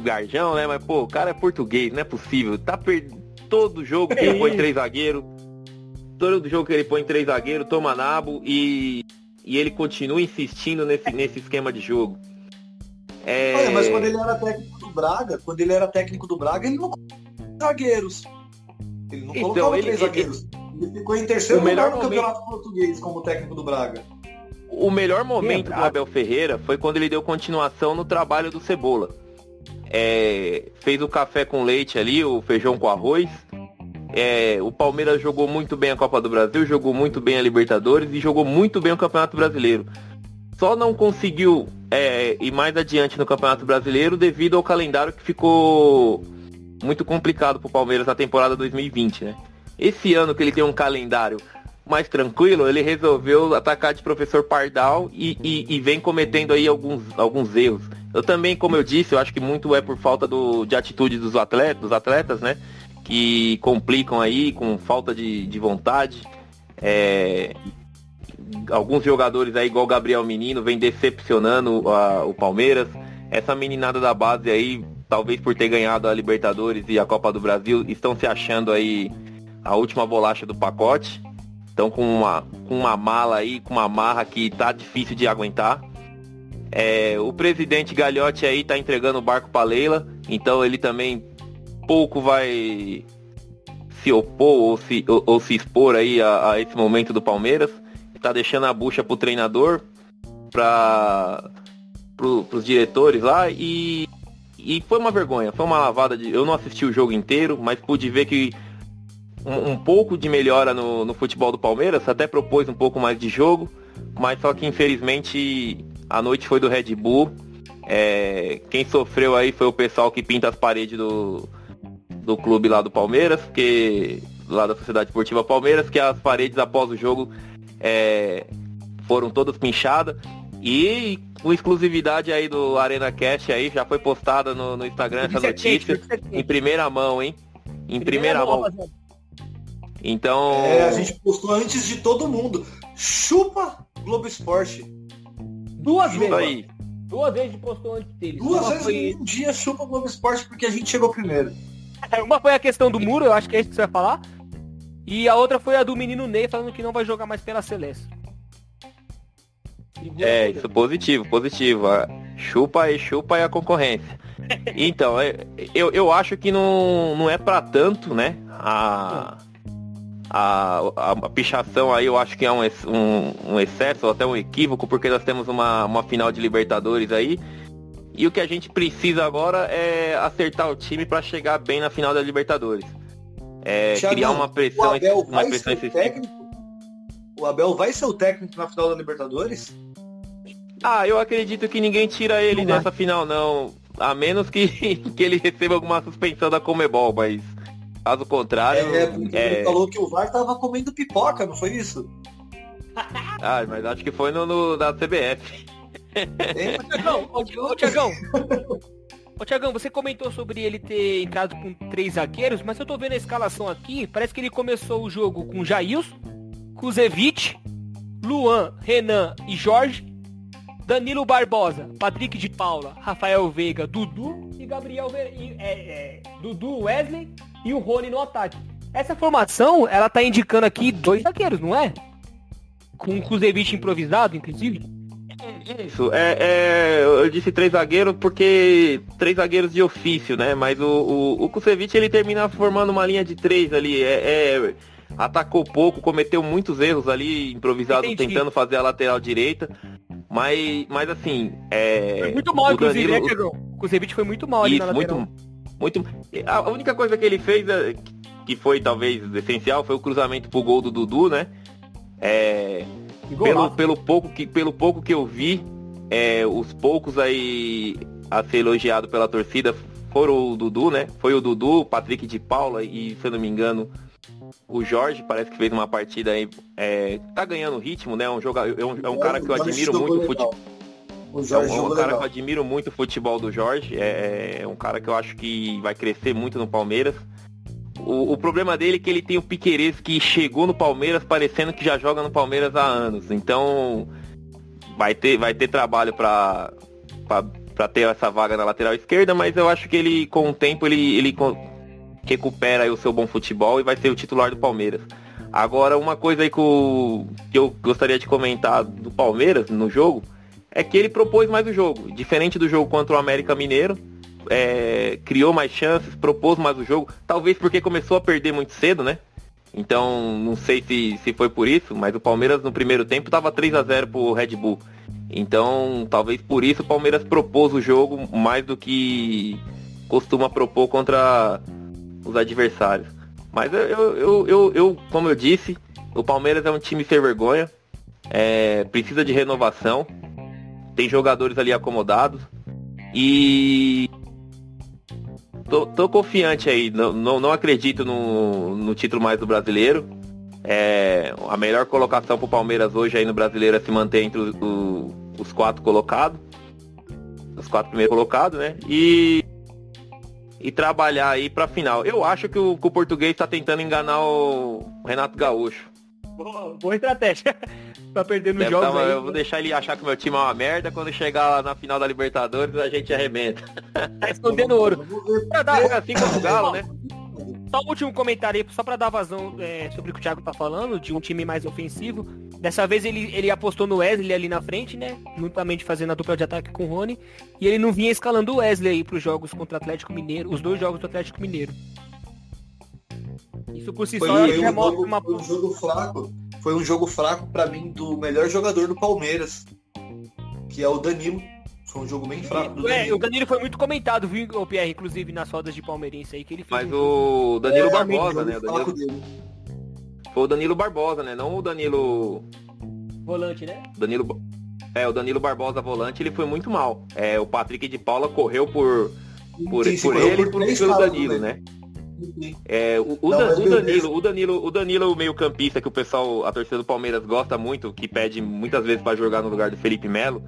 garjão, né? Mas, pô, o cara é português, não é possível. Tá per... Todo jogo que ele põe [LAUGHS] três zagueiros, todo jogo que ele põe três zagueiros, toma nabo e, e ele continua insistindo nesse, nesse esquema de jogo. É... Olha, mas quando ele era técnico do Braga, quando ele era técnico do Braga, ele não colocava zagueiros. Ele não então, colocava ele, três ele, zagueiros. Ele ficou em terceiro lugar no momento... campeonato português como técnico do Braga. O melhor momento do Abel Ferreira foi quando ele deu continuação no trabalho do Cebola é, fez o café com leite ali, o feijão com arroz. É, o Palmeiras jogou muito bem a Copa do Brasil, jogou muito bem a Libertadores e jogou muito bem o Campeonato Brasileiro. Só não conseguiu é, ir mais adiante no Campeonato Brasileiro devido ao calendário que ficou muito complicado para o Palmeiras na temporada 2020, né? Esse ano que ele tem um calendário mais tranquilo, ele resolveu atacar de professor Pardal e, e, e, vem cometendo aí alguns, alguns erros. Eu também, como eu disse, eu acho que muito é por falta do, de atitude dos atletas, dos atletas, né? Que complicam aí com falta de, de vontade. É, alguns jogadores aí, igual Gabriel Menino, vem decepcionando a, o Palmeiras. Essa meninada da base aí, talvez por ter ganhado a Libertadores e a Copa do Brasil, estão se achando aí a última bolacha do pacote. Estão com uma, com uma mala aí, com uma marra que tá difícil de aguentar. É, o presidente Galhote aí tá entregando o barco para Leila, então ele também pouco vai se opor ou se, ou, ou se expor aí a, a, esse momento do Palmeiras. Tá deixando a bucha pro treinador, para pro, pros diretores lá e, e foi uma vergonha, foi uma lavada de. Eu não assisti o jogo inteiro, mas pude ver que um, um pouco de melhora no, no futebol do Palmeiras, até propôs um pouco mais de jogo, mas só que infelizmente a noite foi do Red Bull. É, quem sofreu aí foi o pessoal que pinta as paredes do, do clube lá do Palmeiras, que lá da Sociedade Esportiva Palmeiras, que as paredes após o jogo é, foram todas pinchadas. E com exclusividade aí do Arena Cash aí, já foi postada no, no Instagram essa notícia. Em primeira mão, hein? Em primeira, primeira mão. mão. Então. É, a gente postou antes de todo mundo. Chupa Globo Esporte. Duas chupa vezes. Aí. Duas vezes a gente postou antes dele. Duas Uma vezes foi... um dia chupa Globo Esporte porque a gente chegou primeiro. [LAUGHS] Uma foi a questão do muro, eu acho que é isso que você vai falar. E a outra foi a do menino Ney falando que não vai jogar mais pela Celeste. É, isso positivo, positivo. Chupa e chupa e a concorrência. [LAUGHS] Então, é, eu, eu acho que não, não é para tanto, né? A, a, a, pichação aí eu acho que é um, um, um, excesso ou até um equívoco, porque nós temos uma, uma final de Libertadores aí. E o que a gente precisa agora é acertar o time para chegar bem na final da Libertadores. É, criar uma pressão, uma pressão excessiva. O Abel vai ser o técnico na final da Libertadores? Ah, eu acredito que ninguém tira ele não dessa vai. final, não. A menos que, [LAUGHS] que ele receba alguma suspensão da Comebol, mas Caso contrário. É, é... ele falou que o VAR tava comendo pipoca, não foi isso? [LAUGHS] ah, mas acho que foi no, no da CBF. É, Tiagão, ô, ô Tiagão. Ô Tiagão, você comentou sobre ele ter entrado com três zagueiros, mas eu tô vendo a escalação aqui, parece que ele começou o jogo com Jailson, Kuzevic, Luan, Renan e Jorge. Danilo Barbosa, Patrick de Paula, Rafael Veiga, Dudu e Gabriel Ve... e, é, é, Dudu, Wesley e o Rony no ataque. Essa formação, ela tá indicando aqui dois zagueiros, não é? Com o Kuzevich improvisado, inclusive. Isso, é, é, eu disse três zagueiros porque três zagueiros de ofício, né? Mas o, o, o Kusevich ele termina formando uma linha de três ali. É, é atacou pouco, cometeu muitos erros ali, improvisado, Entendi. tentando fazer a lateral direita. Mas, mas assim, é. Foi muito mal, inclusive, Danilo... né, Tiagão? O Kusevich foi muito mal ali Isso, na lateral. Muito, muito. A única coisa que ele fez, é, que foi talvez essencial, foi o cruzamento pro gol do Dudu, né? É pelo, pelo, pouco que, pelo pouco que eu vi, é, os poucos aí a ser elogiado pela torcida foram o Dudu, né? Foi o Dudu, o Patrick de Paula e, se eu não me engano, o Jorge parece que fez uma partida aí. É, tá ganhando ritmo, né? Um jogador, é, um, é um cara que eu admiro muito o futebol. O Jorge é um, um cara que eu admiro muito o futebol do Jorge. É, é um cara que eu acho que vai crescer muito no Palmeiras. O, o, problema dele é que ele tem o Piqueires que chegou no Palmeiras parecendo que já joga no Palmeiras há anos. Então vai ter, vai ter trabalho para para ter essa vaga na lateral esquerda, mas eu acho que ele com o tempo ele, ele recupera o seu bom futebol e vai ser o titular do Palmeiras. Agora uma coisa aí que, o, que eu gostaria de comentar do Palmeiras no jogo é que ele propôs mais o jogo, diferente do jogo contra o América Mineiro é, criou mais chances, propôs mais o jogo, talvez porque começou a perder muito cedo, né? Então, não sei se, se foi por isso, mas o Palmeiras no primeiro tempo estava 3 a 0 pro Red Bull. Então, talvez por isso o Palmeiras propôs o jogo mais do que costuma propor contra os adversários. Mas eu, eu, eu, eu como eu disse, o Palmeiras é um time sem vergonha, é, precisa de renovação, tem jogadores ali acomodados e Tô, tô confiante aí, não, não, não acredito no, no título mais do brasileiro. É, a melhor colocação pro Palmeiras hoje aí no brasileiro é se manter entre os, os quatro colocados. Os quatro primeiros colocados, né? E, e trabalhar aí pra final. Eu acho que o, que o português tá tentando enganar o Renato Gaúcho. Boa, boa estratégia. pra perder no jogo. Tá, eu vou deixar ele achar que o meu time é uma merda. Quando chegar lá na final da Libertadores, a gente arrebenta. Tá escondendo ouro. Pra dar assim como o Galo, né? [LAUGHS] Só um último comentário aí, só para dar vazão é, sobre o que o Thiago tá falando, de um time mais ofensivo. Dessa vez ele, ele apostou no Wesley ali na frente, né? Juntamente fazendo a dupla de ataque com o Rony. E ele não vinha escalando o Wesley aí pros jogos contra o Atlético Mineiro, os dois jogos do Atlético Mineiro. Isso por si foi, só já mostra uma. Foi um jogo fraco. Foi um jogo fraco para mim do melhor jogador do Palmeiras, que é o Danilo. Foi um jogo bem fraco do é, Danilo. O Danilo foi muito comentado, viu, o Pierre, inclusive nas rodas de palmeirense aí que ele fez. Mas o Danilo é, Barbosa, né? O Danilo... Foi o Danilo Barbosa, né? Não o Danilo. Volante, né? Danilo. É, o Danilo Barbosa volante, ele foi muito mal. É, o Patrick de Paula correu por, por, Sim, por ele e por, pelo Danilo, né? É, o, o, Dan, o, Danilo, o Danilo, o Danilo, o meio campista que o pessoal, a torcida do Palmeiras gosta muito, que pede muitas vezes para jogar no lugar do Felipe Melo,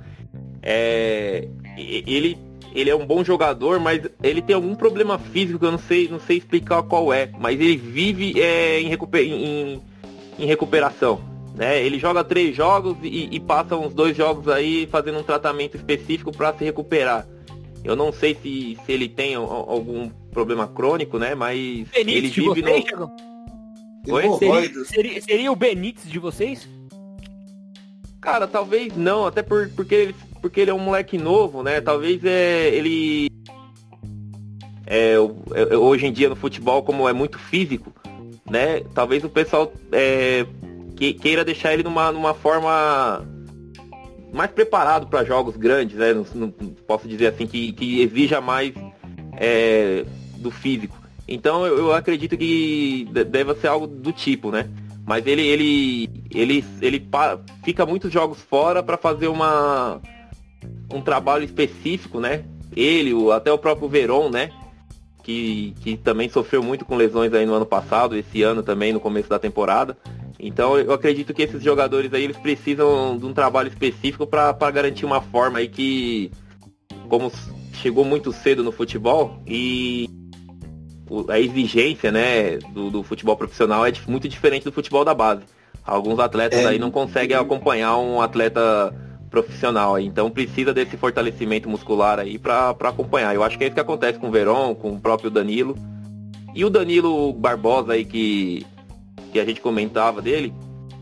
é, ele, ele é um bom jogador, mas ele tem algum problema físico que eu não sei, não sei explicar qual é, mas ele vive é, em, recuper, em, em recuperação. Né? Ele joga três jogos e, e passa uns dois jogos aí fazendo um tratamento específico para se recuperar. Eu não sei se, se ele tem algum problema crônico, né? Mas Benítez ele vive vocês, no... Oi? Seria, seria, seria, o Benítez de vocês? Cara, talvez não, até por, porque, ele, porque ele é um moleque novo, né? Talvez é, ele. É, é, hoje em dia no futebol, como é muito físico, né? Talvez o pessoal é, que, queira deixar ele numa, numa forma mais preparado para jogos grandes, né? Não, não, posso dizer assim que, que exija mais é, do físico. Então eu, eu, acredito que deve ser algo do tipo, né? Mas ele ele ele ele fica muitos jogos fora para fazer uma um trabalho específico, né? Ele, o, até o próprio Veron, né? Que, que também sofreu muito com lesões aí no ano passado, esse ano também, no começo da temporada. Então eu acredito que esses jogadores aí eles precisam de um trabalho específico para garantir uma forma aí que, como chegou muito cedo no futebol e a exigência né, do, do futebol profissional é muito diferente do futebol da base. Alguns atletas é. aí não conseguem acompanhar um atleta profissional então precisa desse fortalecimento muscular aí para acompanhar. Eu acho que é isso que acontece com o Verón, com o próprio Danilo. E o Danilo Barbosa aí que, que a gente comentava dele,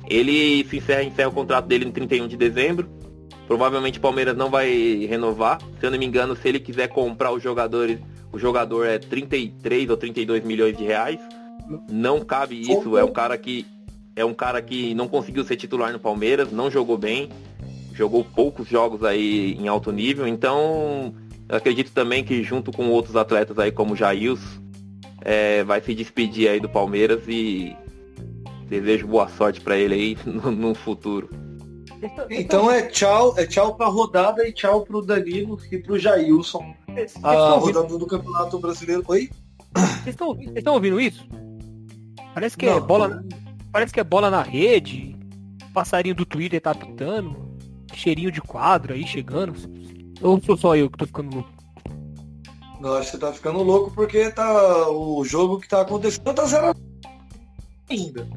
ele se encerra, encerra o contrato dele no 31 de dezembro. Provavelmente o Palmeiras não vai renovar. Se eu não me engano, se ele quiser comprar os jogadores, o jogador é 33 ou 32 milhões de reais. Não cabe isso. É um cara que é um cara que não conseguiu ser titular no Palmeiras, não jogou bem, jogou poucos jogos aí em alto nível. Então, acredito também que junto com outros atletas aí como o Jailson, é, vai se despedir aí do Palmeiras e desejo boa sorte para ele aí [LAUGHS] no, no futuro. Então é tchau, é tchau pra rodada e tchau pro Danilo e pro Jailson. A rodada do Campeonato Brasileiro. Oi? Vocês estão ouvindo isso? Parece que é Não, é bola. Parece que é bola na rede. Passarinho do Twitter tá pitando. Cheirinho de quadro aí chegando. Ou sou só eu que tô ficando louco? Não, acho que você tá ficando louco porque tá. O jogo que tá acontecendo tá zero ainda.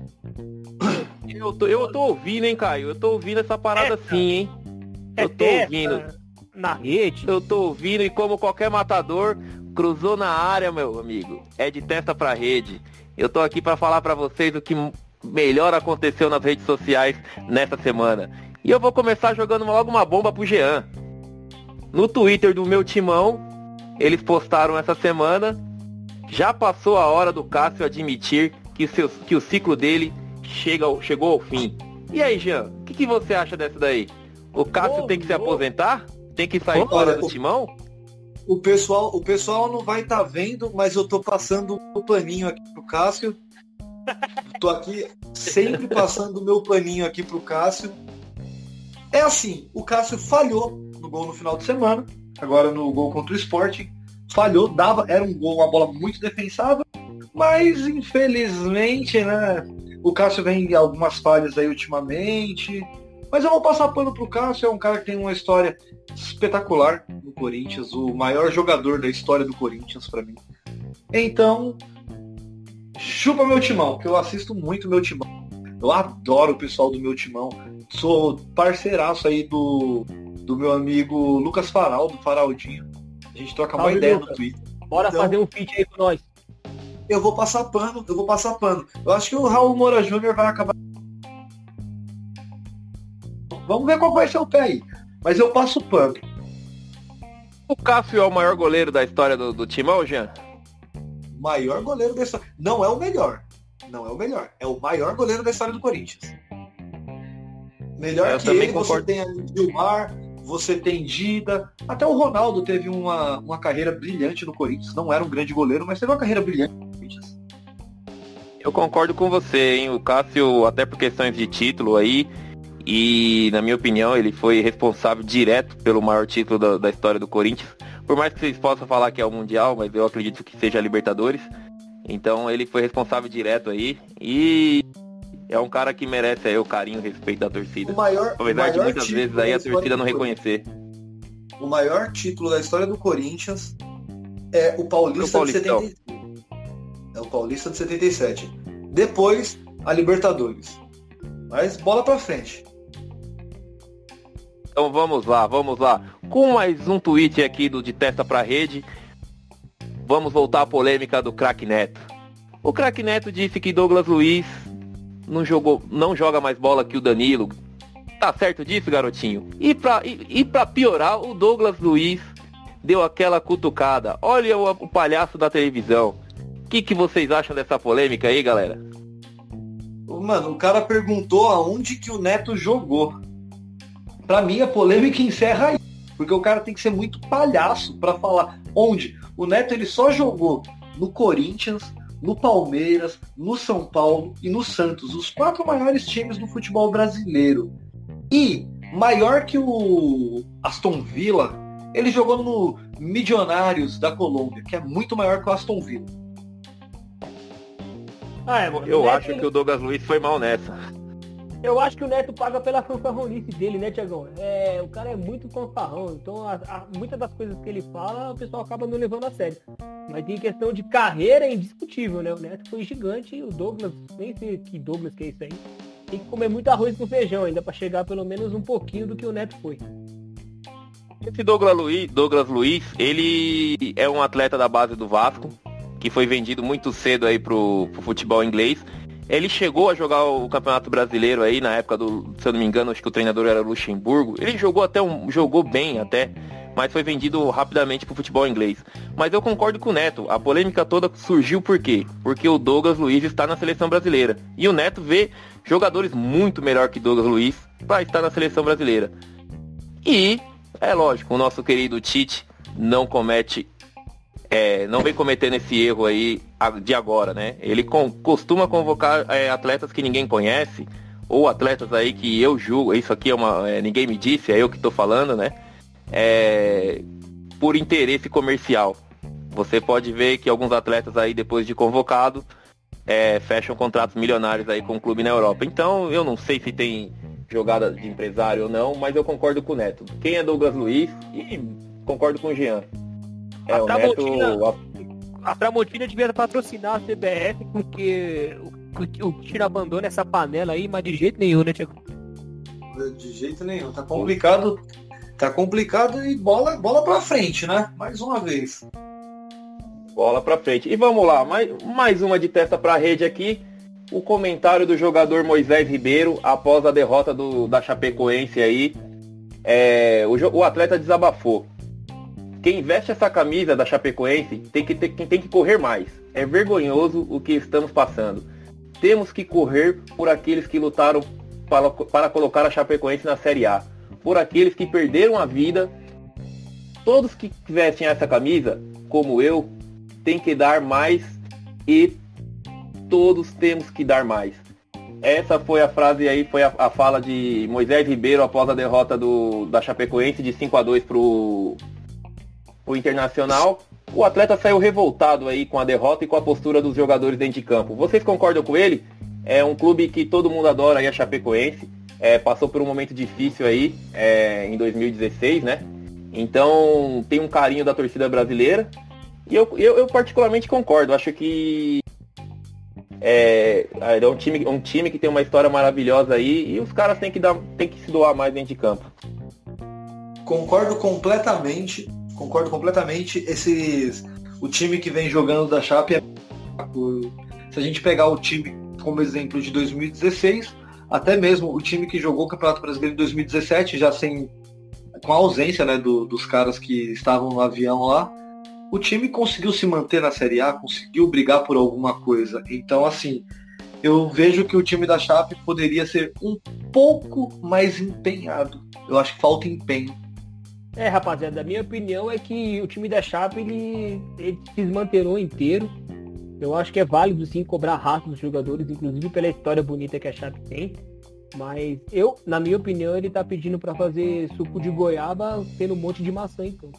Eu tô, eu tô ouvindo, hein, Caio? Eu tô ouvindo essa parada essa, sim, hein? Eu tô ouvindo. Na rede. Eu tô ouvindo e como qualquer matador, cruzou na área, meu amigo. É de testa pra rede. Eu tô aqui para falar para vocês o que melhor aconteceu nas redes sociais nessa semana. E eu vou começar jogando logo uma bomba pro Jean. No Twitter do meu timão, eles postaram essa semana. Já passou a hora do Cássio admitir que, seu, que o ciclo dele chega, chegou ao fim. E aí, Jean, o que, que, você acha dessa daí? O Cássio oh, tem que se aposentar? Tem que sair fora do timão? O pessoal, o pessoal não vai estar tá vendo, mas eu tô passando o paninho aqui pro Cássio. tô aqui sempre passando o meu paninho aqui pro Cássio. É assim, o Cássio falhou no gol no final de semana, agora no gol contra o Sport, falhou, dava, era um gol, uma bola muito defensável, mas infelizmente, né? O Cássio vem em algumas falhas aí ultimamente. Mas eu vou passar pano pro Cássio, é um cara que tem uma história espetacular no Corinthians, o maior jogador da história do Corinthians para mim. Então, chupa meu timão, que eu assisto muito meu timão. Eu adoro o pessoal do meu timão. Sou parceiraço aí do, do meu amigo Lucas Faral, do Faraldinho. A gente troca uma ideia Lucas. no Twitter. Bora então, fazer um feat aí com nós eu vou passar pano, eu vou passar pano. Eu acho que o Raul Moura Júnior vai acabar. Vamos ver qual vai ser o pé aí. Mas eu passo pano. O Cássio é o maior goleiro da história do, do Timão, Jean? Maior goleiro da história. Não é o melhor. Não é o melhor. É o maior goleiro da história do Corinthians. Melhor eu que ele, concordo. você tem Gilmar, você tem Dida, até o Ronaldo teve uma, uma carreira brilhante no Corinthians, não era um grande goleiro, mas teve uma carreira brilhante. Eu concordo com você, hein? O Cássio, até por questões de título aí, e na minha opinião, ele foi responsável direto pelo maior título da, da história do Corinthians. Por mais que vocês possam falar que é o Mundial, mas eu acredito que seja a Libertadores. Então ele foi responsável direto aí. E é um cara que merece aí o carinho e o respeito da torcida. O maior, Apesar de muitas vezes aí a torcida não reconhecer. O maior título da história do Corinthians é o Paulista de 75. É o Paulista de 77. Depois, a Libertadores. Mas bola pra frente. Então vamos lá, vamos lá. Com mais um tweet aqui do De Testa pra Rede, vamos voltar à polêmica do craque Neto. O craque Neto disse que Douglas Luiz não, jogou, não joga mais bola que o Danilo. Tá certo disso, garotinho? E pra, e, e pra piorar, o Douglas Luiz deu aquela cutucada. Olha o, o palhaço da televisão. O que, que vocês acham dessa polêmica aí, galera? Mano, o cara perguntou aonde que o Neto jogou. Pra mim, a polêmica encerra aí. Porque o cara tem que ser muito palhaço para falar onde. O Neto ele só jogou no Corinthians, no Palmeiras, no São Paulo e no Santos, os quatro maiores times do futebol brasileiro. E maior que o Aston Villa, ele jogou no Milionários da Colômbia, que é muito maior que o Aston Villa. Ah, é, eu Neto, acho que o Douglas Luiz foi mal nessa. Eu acho que o Neto paga pela [LAUGHS] fanfarronice dele, né, Tiagão? É, o cara é muito fanfarrão, então a, a, muitas das coisas que ele fala, o pessoal acaba não levando a sério. Mas em questão de carreira é indiscutível, né? O Neto foi gigante e o Douglas, nem sei que Douglas que é isso aí. tem que comer muito arroz com feijão ainda para chegar pelo menos um pouquinho do que o Neto foi. Esse Douglas Luiz, Douglas Luiz, ele é um atleta da base do Vasco, que foi vendido muito cedo aí pro, pro futebol inglês. Ele chegou a jogar o Campeonato Brasileiro aí na época do, se eu não me engano, acho que o treinador era Luxemburgo. Ele jogou até um, jogou bem até, mas foi vendido rapidamente pro futebol inglês. Mas eu concordo com o Neto, a polêmica toda surgiu por quê? Porque o Douglas Luiz está na seleção brasileira. E o Neto vê jogadores muito melhor que Douglas Luiz para estar na seleção brasileira. E é lógico, o nosso querido Tite não comete é, não vem cometendo esse erro aí de agora, né? Ele com, costuma convocar é, atletas que ninguém conhece, ou atletas aí que eu julgo, isso aqui é uma. É, ninguém me disse, é eu que estou falando, né? É, por interesse comercial. Você pode ver que alguns atletas aí, depois de convocado, é, fecham contratos milionários aí com o clube na Europa. Então, eu não sei se tem jogada de empresário ou não, mas eu concordo com o Neto. Quem é Douglas Luiz? E concordo com o Jean. É, Tramontina, Neto... a Tramontina devia patrocinar a CBF, porque o, o Tiro abandona essa panela aí, mas de jeito nenhum, né, Tiago? De jeito nenhum. Tá complicado. Tá complicado e bola, bola pra frente, né? Mais uma vez. Bola pra frente. E vamos lá, mais, mais uma de testa pra rede aqui. O comentário do jogador Moisés Ribeiro após a derrota do, da Chapecoense aí. É, o, o atleta desabafou. Quem veste essa camisa da Chapecoense tem que, ter, tem que correr mais. É vergonhoso o que estamos passando. Temos que correr por aqueles que lutaram para, para colocar a Chapecoense na Série A. Por aqueles que perderam a vida. Todos que vestem essa camisa, como eu, tem que dar mais e todos temos que dar mais. Essa foi a frase aí, foi a, a fala de Moisés Ribeiro após a derrota do, da Chapecoense de 5 a 2 pro, o Internacional. O atleta saiu revoltado aí com a derrota e com a postura dos jogadores dentro de campo. Vocês concordam com ele? É um clube que todo mundo adora aí, a Chapecoense. É, passou por um momento difícil aí é, em 2016, né? Então tem um carinho da torcida brasileira. E eu, eu, eu particularmente concordo. Acho que é, é um time, um time que tem uma história maravilhosa aí e os caras têm que, dar, têm que se doar mais dentro de campo. Concordo completamente concordo completamente. Esses, o time que vem jogando da Chape é se a gente pegar o time como exemplo de 2016, até mesmo o time que jogou o Campeonato Brasileiro em 2017, já sem com a ausência né, do, dos caras que estavam no avião lá, o time conseguiu se manter na Série A, conseguiu brigar por alguma coisa. Então, assim, eu vejo que o time da Chape poderia ser um pouco mais empenhado. Eu acho que falta empenho. É, rapaziada, a minha opinião é que o time da Chape ele, ele se manterou inteiro. Eu acho que é válido sim cobrar raça dos jogadores, inclusive pela história bonita que a Chape tem. Mas eu, na minha opinião, ele tá pedindo para fazer suco de goiaba tendo um monte de maçã então.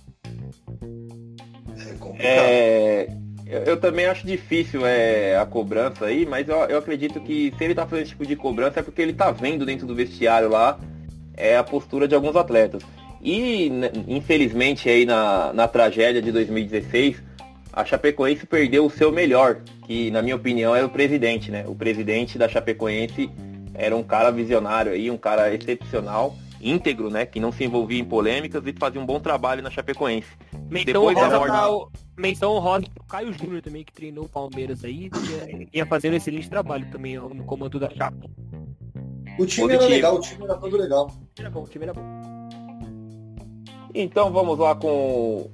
É. É, eu, eu, também acho difícil é, a cobrança aí, mas eu, eu acredito que se ele tá fazendo esse tipo de cobrança é porque ele tá vendo dentro do vestiário lá é, a postura de alguns atletas. E, né, infelizmente, aí na, na tragédia de 2016, a Chapecoense perdeu o seu melhor, que, na minha opinião, era o presidente, né? O presidente da Chapecoense era um cara visionário aí, um cara excepcional, íntegro, né? Que não se envolvia em polêmicas e fazia um bom trabalho na Chapecoense. Menção Depois rosa morte... o... Menção rosa pro Caio Júnior também, que treinou o Palmeiras aí, ia, ia fazendo um excelente trabalho também no comando da Chape. O time Positivo. era legal, o time era todo legal. O time era bom, o time era bom. Então vamos lá com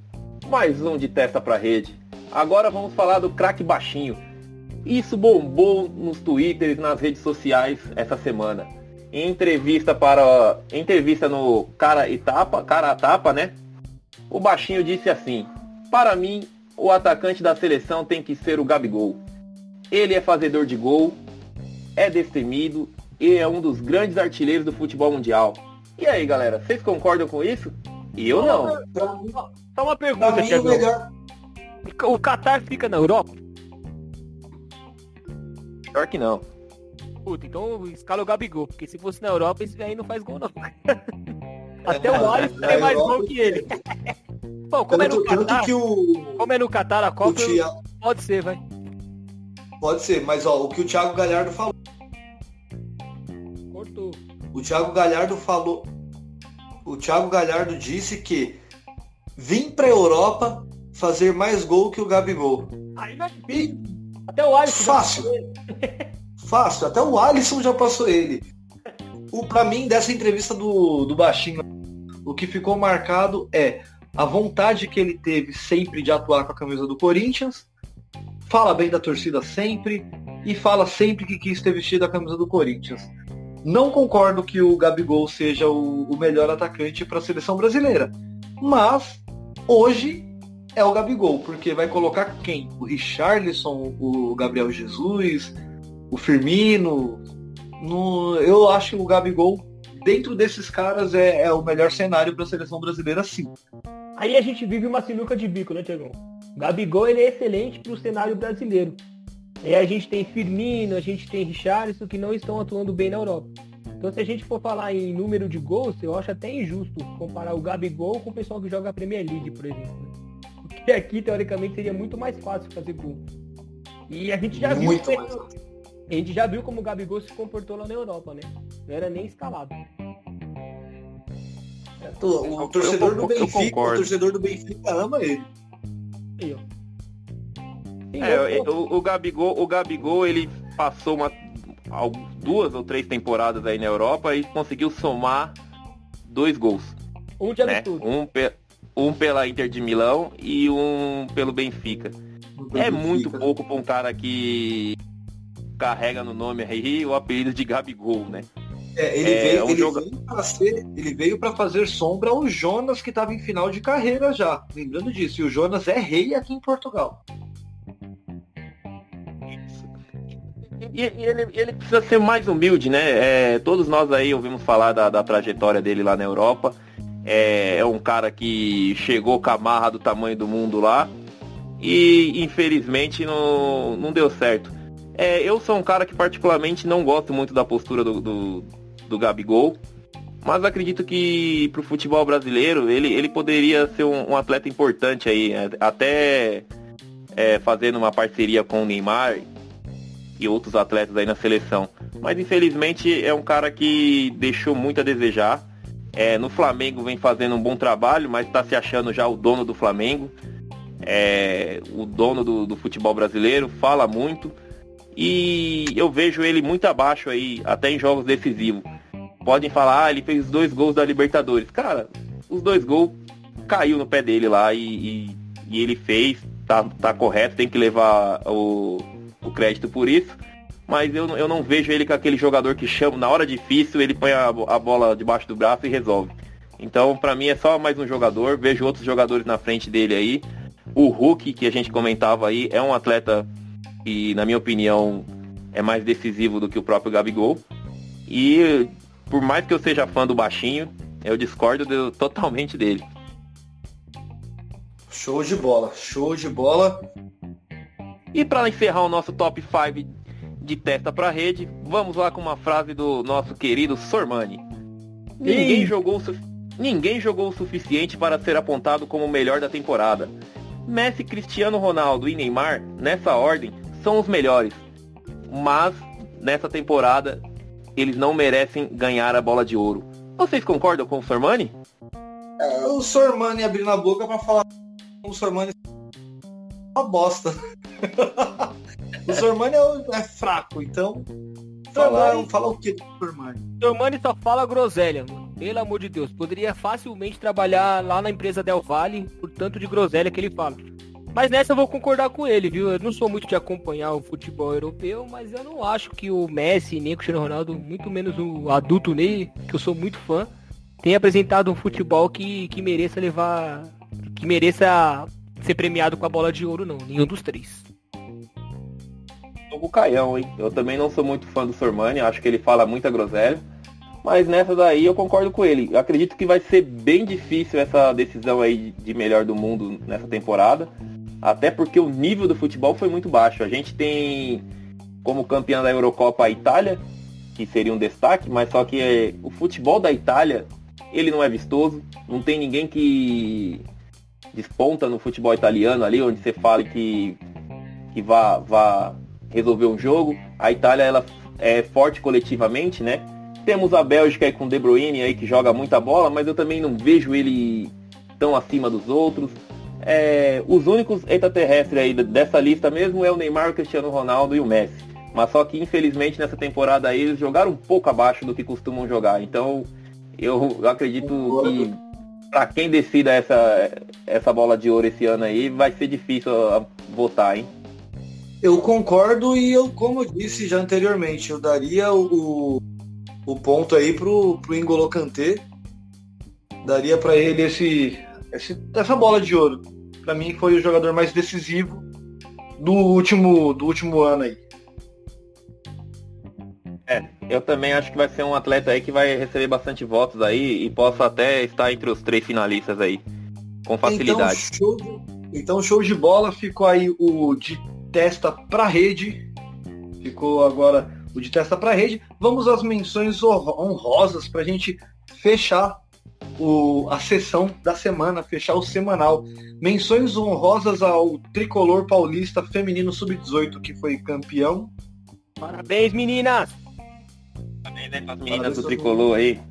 mais um de testa para rede. Agora vamos falar do craque baixinho. Isso bombou nos twitters, nas redes sociais essa semana. Em entrevista para entrevista no Cara e Tapa, Cara a Tapa, né? O baixinho disse assim: "Para mim, o atacante da seleção tem que ser o Gabigol. Ele é fazedor de gol, é destemido e é um dos grandes artilheiros do futebol mundial. E aí, galera, vocês concordam com isso? E eu não. Só uma pergunta, Thiago. Melhor... O Qatar fica na Europa? Pior que não. Puta, então escala o Gabigol, porque se fosse na Europa, esse aí não faz gol não. [LAUGHS] Até o Alisson tem mais gol que ele. Bom, [LAUGHS] como é no Qatar, que o... como é no Qatar a Copa, Thiago... pode ser, vai. Pode ser, mas ó, o que o Thiago Galhardo falou. O Thiago Galhardo falou. O Thiago Galhardo disse que vim para a Europa fazer mais gol que o Gabigol. Aí é e... Até o Alisson. Fácil. [LAUGHS] Fácil. Até o Alisson já passou ele. O para mim dessa entrevista do, do baixinho, o que ficou marcado é a vontade que ele teve sempre de atuar com a camisa do Corinthians, fala bem da torcida sempre e fala sempre que quis ter vestido a camisa do Corinthians. Não concordo que o Gabigol seja o, o melhor atacante para a seleção brasileira, mas hoje é o Gabigol, porque vai colocar quem? O Richarlison, o Gabriel Jesus, o Firmino. No, eu acho que o Gabigol, dentro desses caras, é, é o melhor cenário para a seleção brasileira, sim. Aí a gente vive uma sinuca de bico, né, Tiagão? Gabigol ele é excelente para o cenário brasileiro. E a gente tem Firmino, a gente tem Richarlison que não estão atuando bem na Europa. Então se a gente for falar em número de gols, eu acho até injusto comparar o Gabigol com o pessoal que joga a Premier League, por exemplo. Porque aqui, teoricamente, seria muito mais fácil fazer gol. E a gente já muito viu. Mais a gente já viu como o Gabigol se comportou lá na Europa, né? Não era nem escalado. O, o torcedor do Benfica, o torcedor do Benfica ama ele. Sim, é, o, o, Gabigol, o Gabigol, ele passou uma, duas ou três temporadas aí na Europa e conseguiu somar dois gols. Um de né? Um, pe, um pela Inter de Milão e um pelo Benfica. é Benfica. muito pouco para um cara que carrega no nome aí o apelido de Gabigol, né? É, ele, é, veio, um ele, joga... veio pra ser, ele veio para fazer sombra ao Jonas que estava em final de carreira já. Lembrando disso, e o Jonas é rei aqui em Portugal. E, e ele, ele, precisa ser mais humilde, né? É, todos nós aí ouvimos falar da, da, trajetória dele lá na Europa. É, é um cara que chegou com a marra do tamanho do mundo lá e infelizmente não, não deu certo. É, eu sou um cara que particularmente não gosto muito da postura do, do, do Gabigol, mas acredito que pro futebol brasileiro ele, ele poderia ser um, um atleta importante aí, é, até é, fazendo uma parceria com o Neymar e outros atletas aí na seleção. Mas infelizmente é um cara que deixou muito a desejar. É, no Flamengo vem fazendo um bom trabalho, mas está se achando já o dono do Flamengo. É, o dono do, do futebol brasileiro, fala muito. E eu vejo ele muito abaixo aí, até em jogos decisivos. Podem falar, ah, ele fez dois gols da Libertadores. Cara, os dois gols caiu no pé dele lá e, e, e ele fez, tá, tá correto, tem que levar o, o crédito por isso. Mas eu, eu não vejo ele com aquele jogador que chama na hora difícil, ele põe a, a bola debaixo do braço e resolve. Então, para mim é só mais um jogador. Vejo outros jogadores na frente dele aí. O Hulk, que a gente comentava aí, é um atleta que, na minha opinião, é mais decisivo do que o próprio Gabigol. E por mais que eu seja fã do baixinho, eu discordo totalmente dele. Show de bola, show de bola. E para encerrar o nosso top 5 de testa para rede, vamos lá com uma frase do nosso querido Sormani. Ninguém jogou, ninguém jogou o suficiente para ser apontado como o melhor da temporada. Messi, Cristiano Ronaldo e Neymar, nessa ordem, são os melhores. Mas nessa temporada eles não merecem ganhar a bola de ouro. Vocês concordam com o Sormani? É, o Sormani abrindo a boca para falar o Sormani uma bosta. [LAUGHS] o Sormani é, é, fraco, então. Falar, falar o que do Sormani? Sormani só fala groselha, mano. Pelo amor de Deus. Poderia facilmente trabalhar lá na empresa Del Valle por tanto de groselha que ele fala. Mas nessa eu vou concordar com ele, viu? Eu não sou muito de acompanhar o futebol europeu, mas eu não acho que o Messi nem o Cristiano Ronaldo, muito menos o adulto Ney, que eu sou muito fã, tenha apresentado um futebol que, que mereça levar. que mereça ser premiado com a bola de ouro, não. Nenhum dos três. O Caião, hein? Eu também não sou muito fã do Sormani, acho que ele fala muita groselha. Mas nessa daí eu concordo com ele. Eu acredito que vai ser bem difícil essa decisão aí de melhor do mundo nessa temporada. Até porque o nível do futebol foi muito baixo. A gente tem como campeã da Eurocopa a Itália, que seria um destaque, mas só que é, o futebol da Itália, ele não é vistoso. Não tem ninguém que desponta no futebol italiano ali, onde você fala que, que vá, vá resolver um jogo. A Itália ela é forte coletivamente, né? temos a Bélgica aí com De Bruyne aí que joga muita bola, mas eu também não vejo ele tão acima dos outros. É, os únicos extraterrestres aí dessa lista mesmo é o Neymar, o Cristiano Ronaldo e o Messi. Mas só que infelizmente nessa temporada aí eles jogaram um pouco abaixo do que costumam jogar. Então eu acredito que para quem decida essa, essa bola de ouro esse ano aí, vai ser difícil votar, hein? Eu concordo e eu, como eu disse já anteriormente, eu daria o, o ponto aí pro, pro Ingolo Kanté. Daria para ele esse, esse, essa bola de ouro. Para mim foi o jogador mais decisivo do último, do último ano aí. É, eu também acho que vai ser um atleta aí que vai receber bastante votos aí e possa até estar entre os três finalistas aí, com facilidade. Então, show de, então, show de bola, ficou aí o de testa para rede, ficou agora o de testa para rede. Vamos às menções honrosas para a gente fechar o, a sessão da semana, fechar o semanal. Menções honrosas ao tricolor paulista feminino sub-18 que foi campeão. Parabéns, meninas! Parabéns né, as meninas do tricolor aí.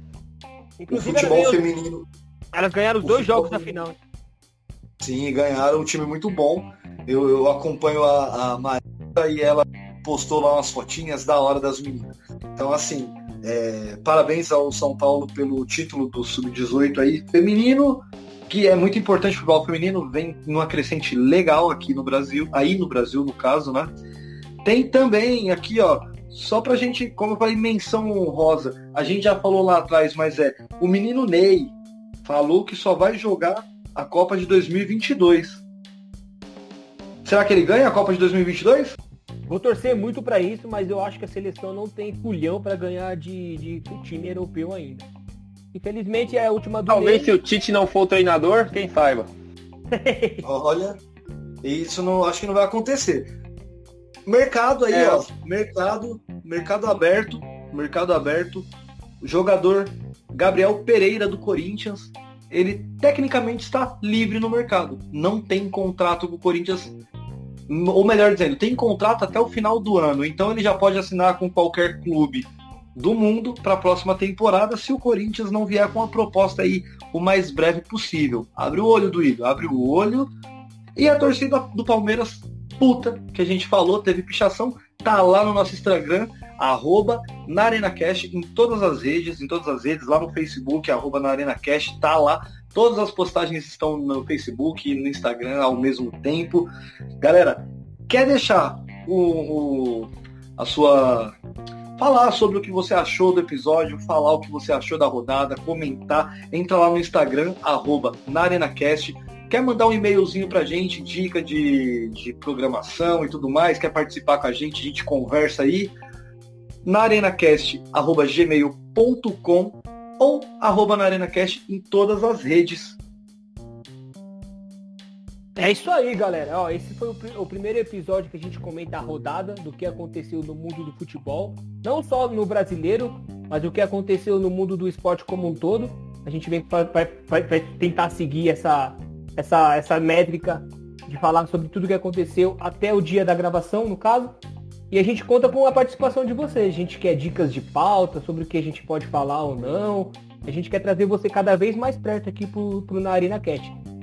Inclusive, o futebol feminino. Elas ganharam os dois jogos da final. Sim, ganharam um time muito bom. Eu, eu acompanho a, a Maria e ela postou lá umas fotinhas da hora das meninas. Então, assim, é, parabéns ao São Paulo pelo título do Sub-18 aí feminino, que é muito importante o futebol feminino, vem numa crescente legal aqui no Brasil, aí no Brasil, no caso, né? Tem também aqui, ó, só pra gente, como eu falei, menção honrosa, a gente já falou lá atrás, mas é, o menino Ney falou que só vai jogar a Copa de 2022. Será que ele ganha a Copa de 2022? Vou torcer muito para isso, mas eu acho que a seleção não tem pulhão para ganhar de, de, time europeu ainda. Infelizmente é a última do Talvez se o Tite não for o treinador, quem saiba. [LAUGHS] Olha, isso não acho que não vai acontecer. Mercado aí, é. ó. Mercado, mercado aberto, mercado aberto. Jogador Gabriel Pereira do Corinthians, ele tecnicamente está livre no mercado. Não tem contrato com o Corinthians, ou melhor dizendo, tem contrato até o final do ano. Então ele já pode assinar com qualquer clube do mundo para a próxima temporada se o Corinthians não vier com a proposta aí o mais breve possível. Abre o olho Igor, abre o olho. E a torcida do Palmeiras puta que a gente falou, teve pichação, tá lá no nosso Instagram, arroba na ArenaCast, em todas as redes, em todas as redes, lá no Facebook, arroba na ArenaCast, tá lá. Todas as postagens estão no Facebook e no Instagram ao mesmo tempo. Galera, quer deixar o, o, a sua. Falar sobre o que você achou do episódio, falar o que você achou da rodada, comentar, entra lá no Instagram, arroba na ArenaCast Quer mandar um e-mailzinho pra gente, dica de, de programação e tudo mais, quer participar com a gente, a gente conversa aí, na arenacast.gmail.com ou arroba na arenacast em todas as redes. É isso aí, galera. Ó, esse foi o, o, primeiro episódio que a gente comenta a rodada do que aconteceu no mundo do futebol. Não só no brasileiro, mas o que aconteceu no mundo do esporte como um todo. A gente vem vai tentar seguir essa, essa, essa métrica de falar sobre tudo que aconteceu até o dia da gravação, no caso. E a gente conta com a participação de vocês. A gente quer dicas de pauta sobre o que a gente pode falar ou não. A gente quer trazer você cada vez mais perto aqui pro, pro Narina Cat.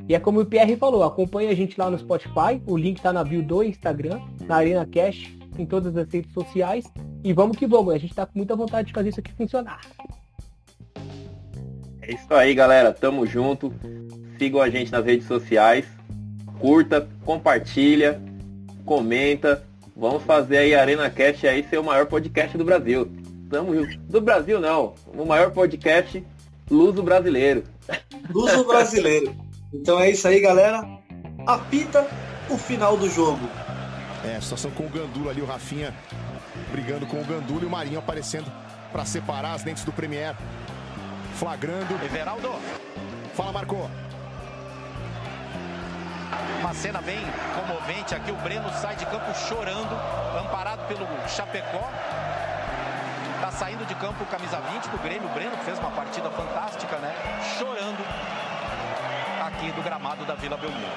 E é como o Pierre falou, acompanha a gente lá no Spotify, o link tá na bio do Instagram, na Arena Cash, em todas as redes sociais. E vamos que vamos, a gente tá com muita vontade de fazer isso aqui funcionar. É isso aí, galera. Tamo junto. Sigam a gente nas redes sociais. Curta, compartilha, comenta. Vamos fazer aí a Arena Cast aí ser o maior podcast do Brasil. Tamo junto. Do Brasil não. O maior podcast luso brasileiro. Luso brasileiro. Então é isso aí, galera. Apita o final do jogo. É, situação com o Gandula ali, o Rafinha brigando com o Gandula e o Marinho aparecendo para separar as dentes do Premier flagrando. Everaldo. Fala, Marcou. Uma cena bem comovente aqui. O Breno sai de campo chorando, amparado pelo Chapecó. Tá saindo de campo camisa 20 do Grêmio. O Breno fez uma partida fantástica, né? Chorando aqui do gramado da Vila Belmiro.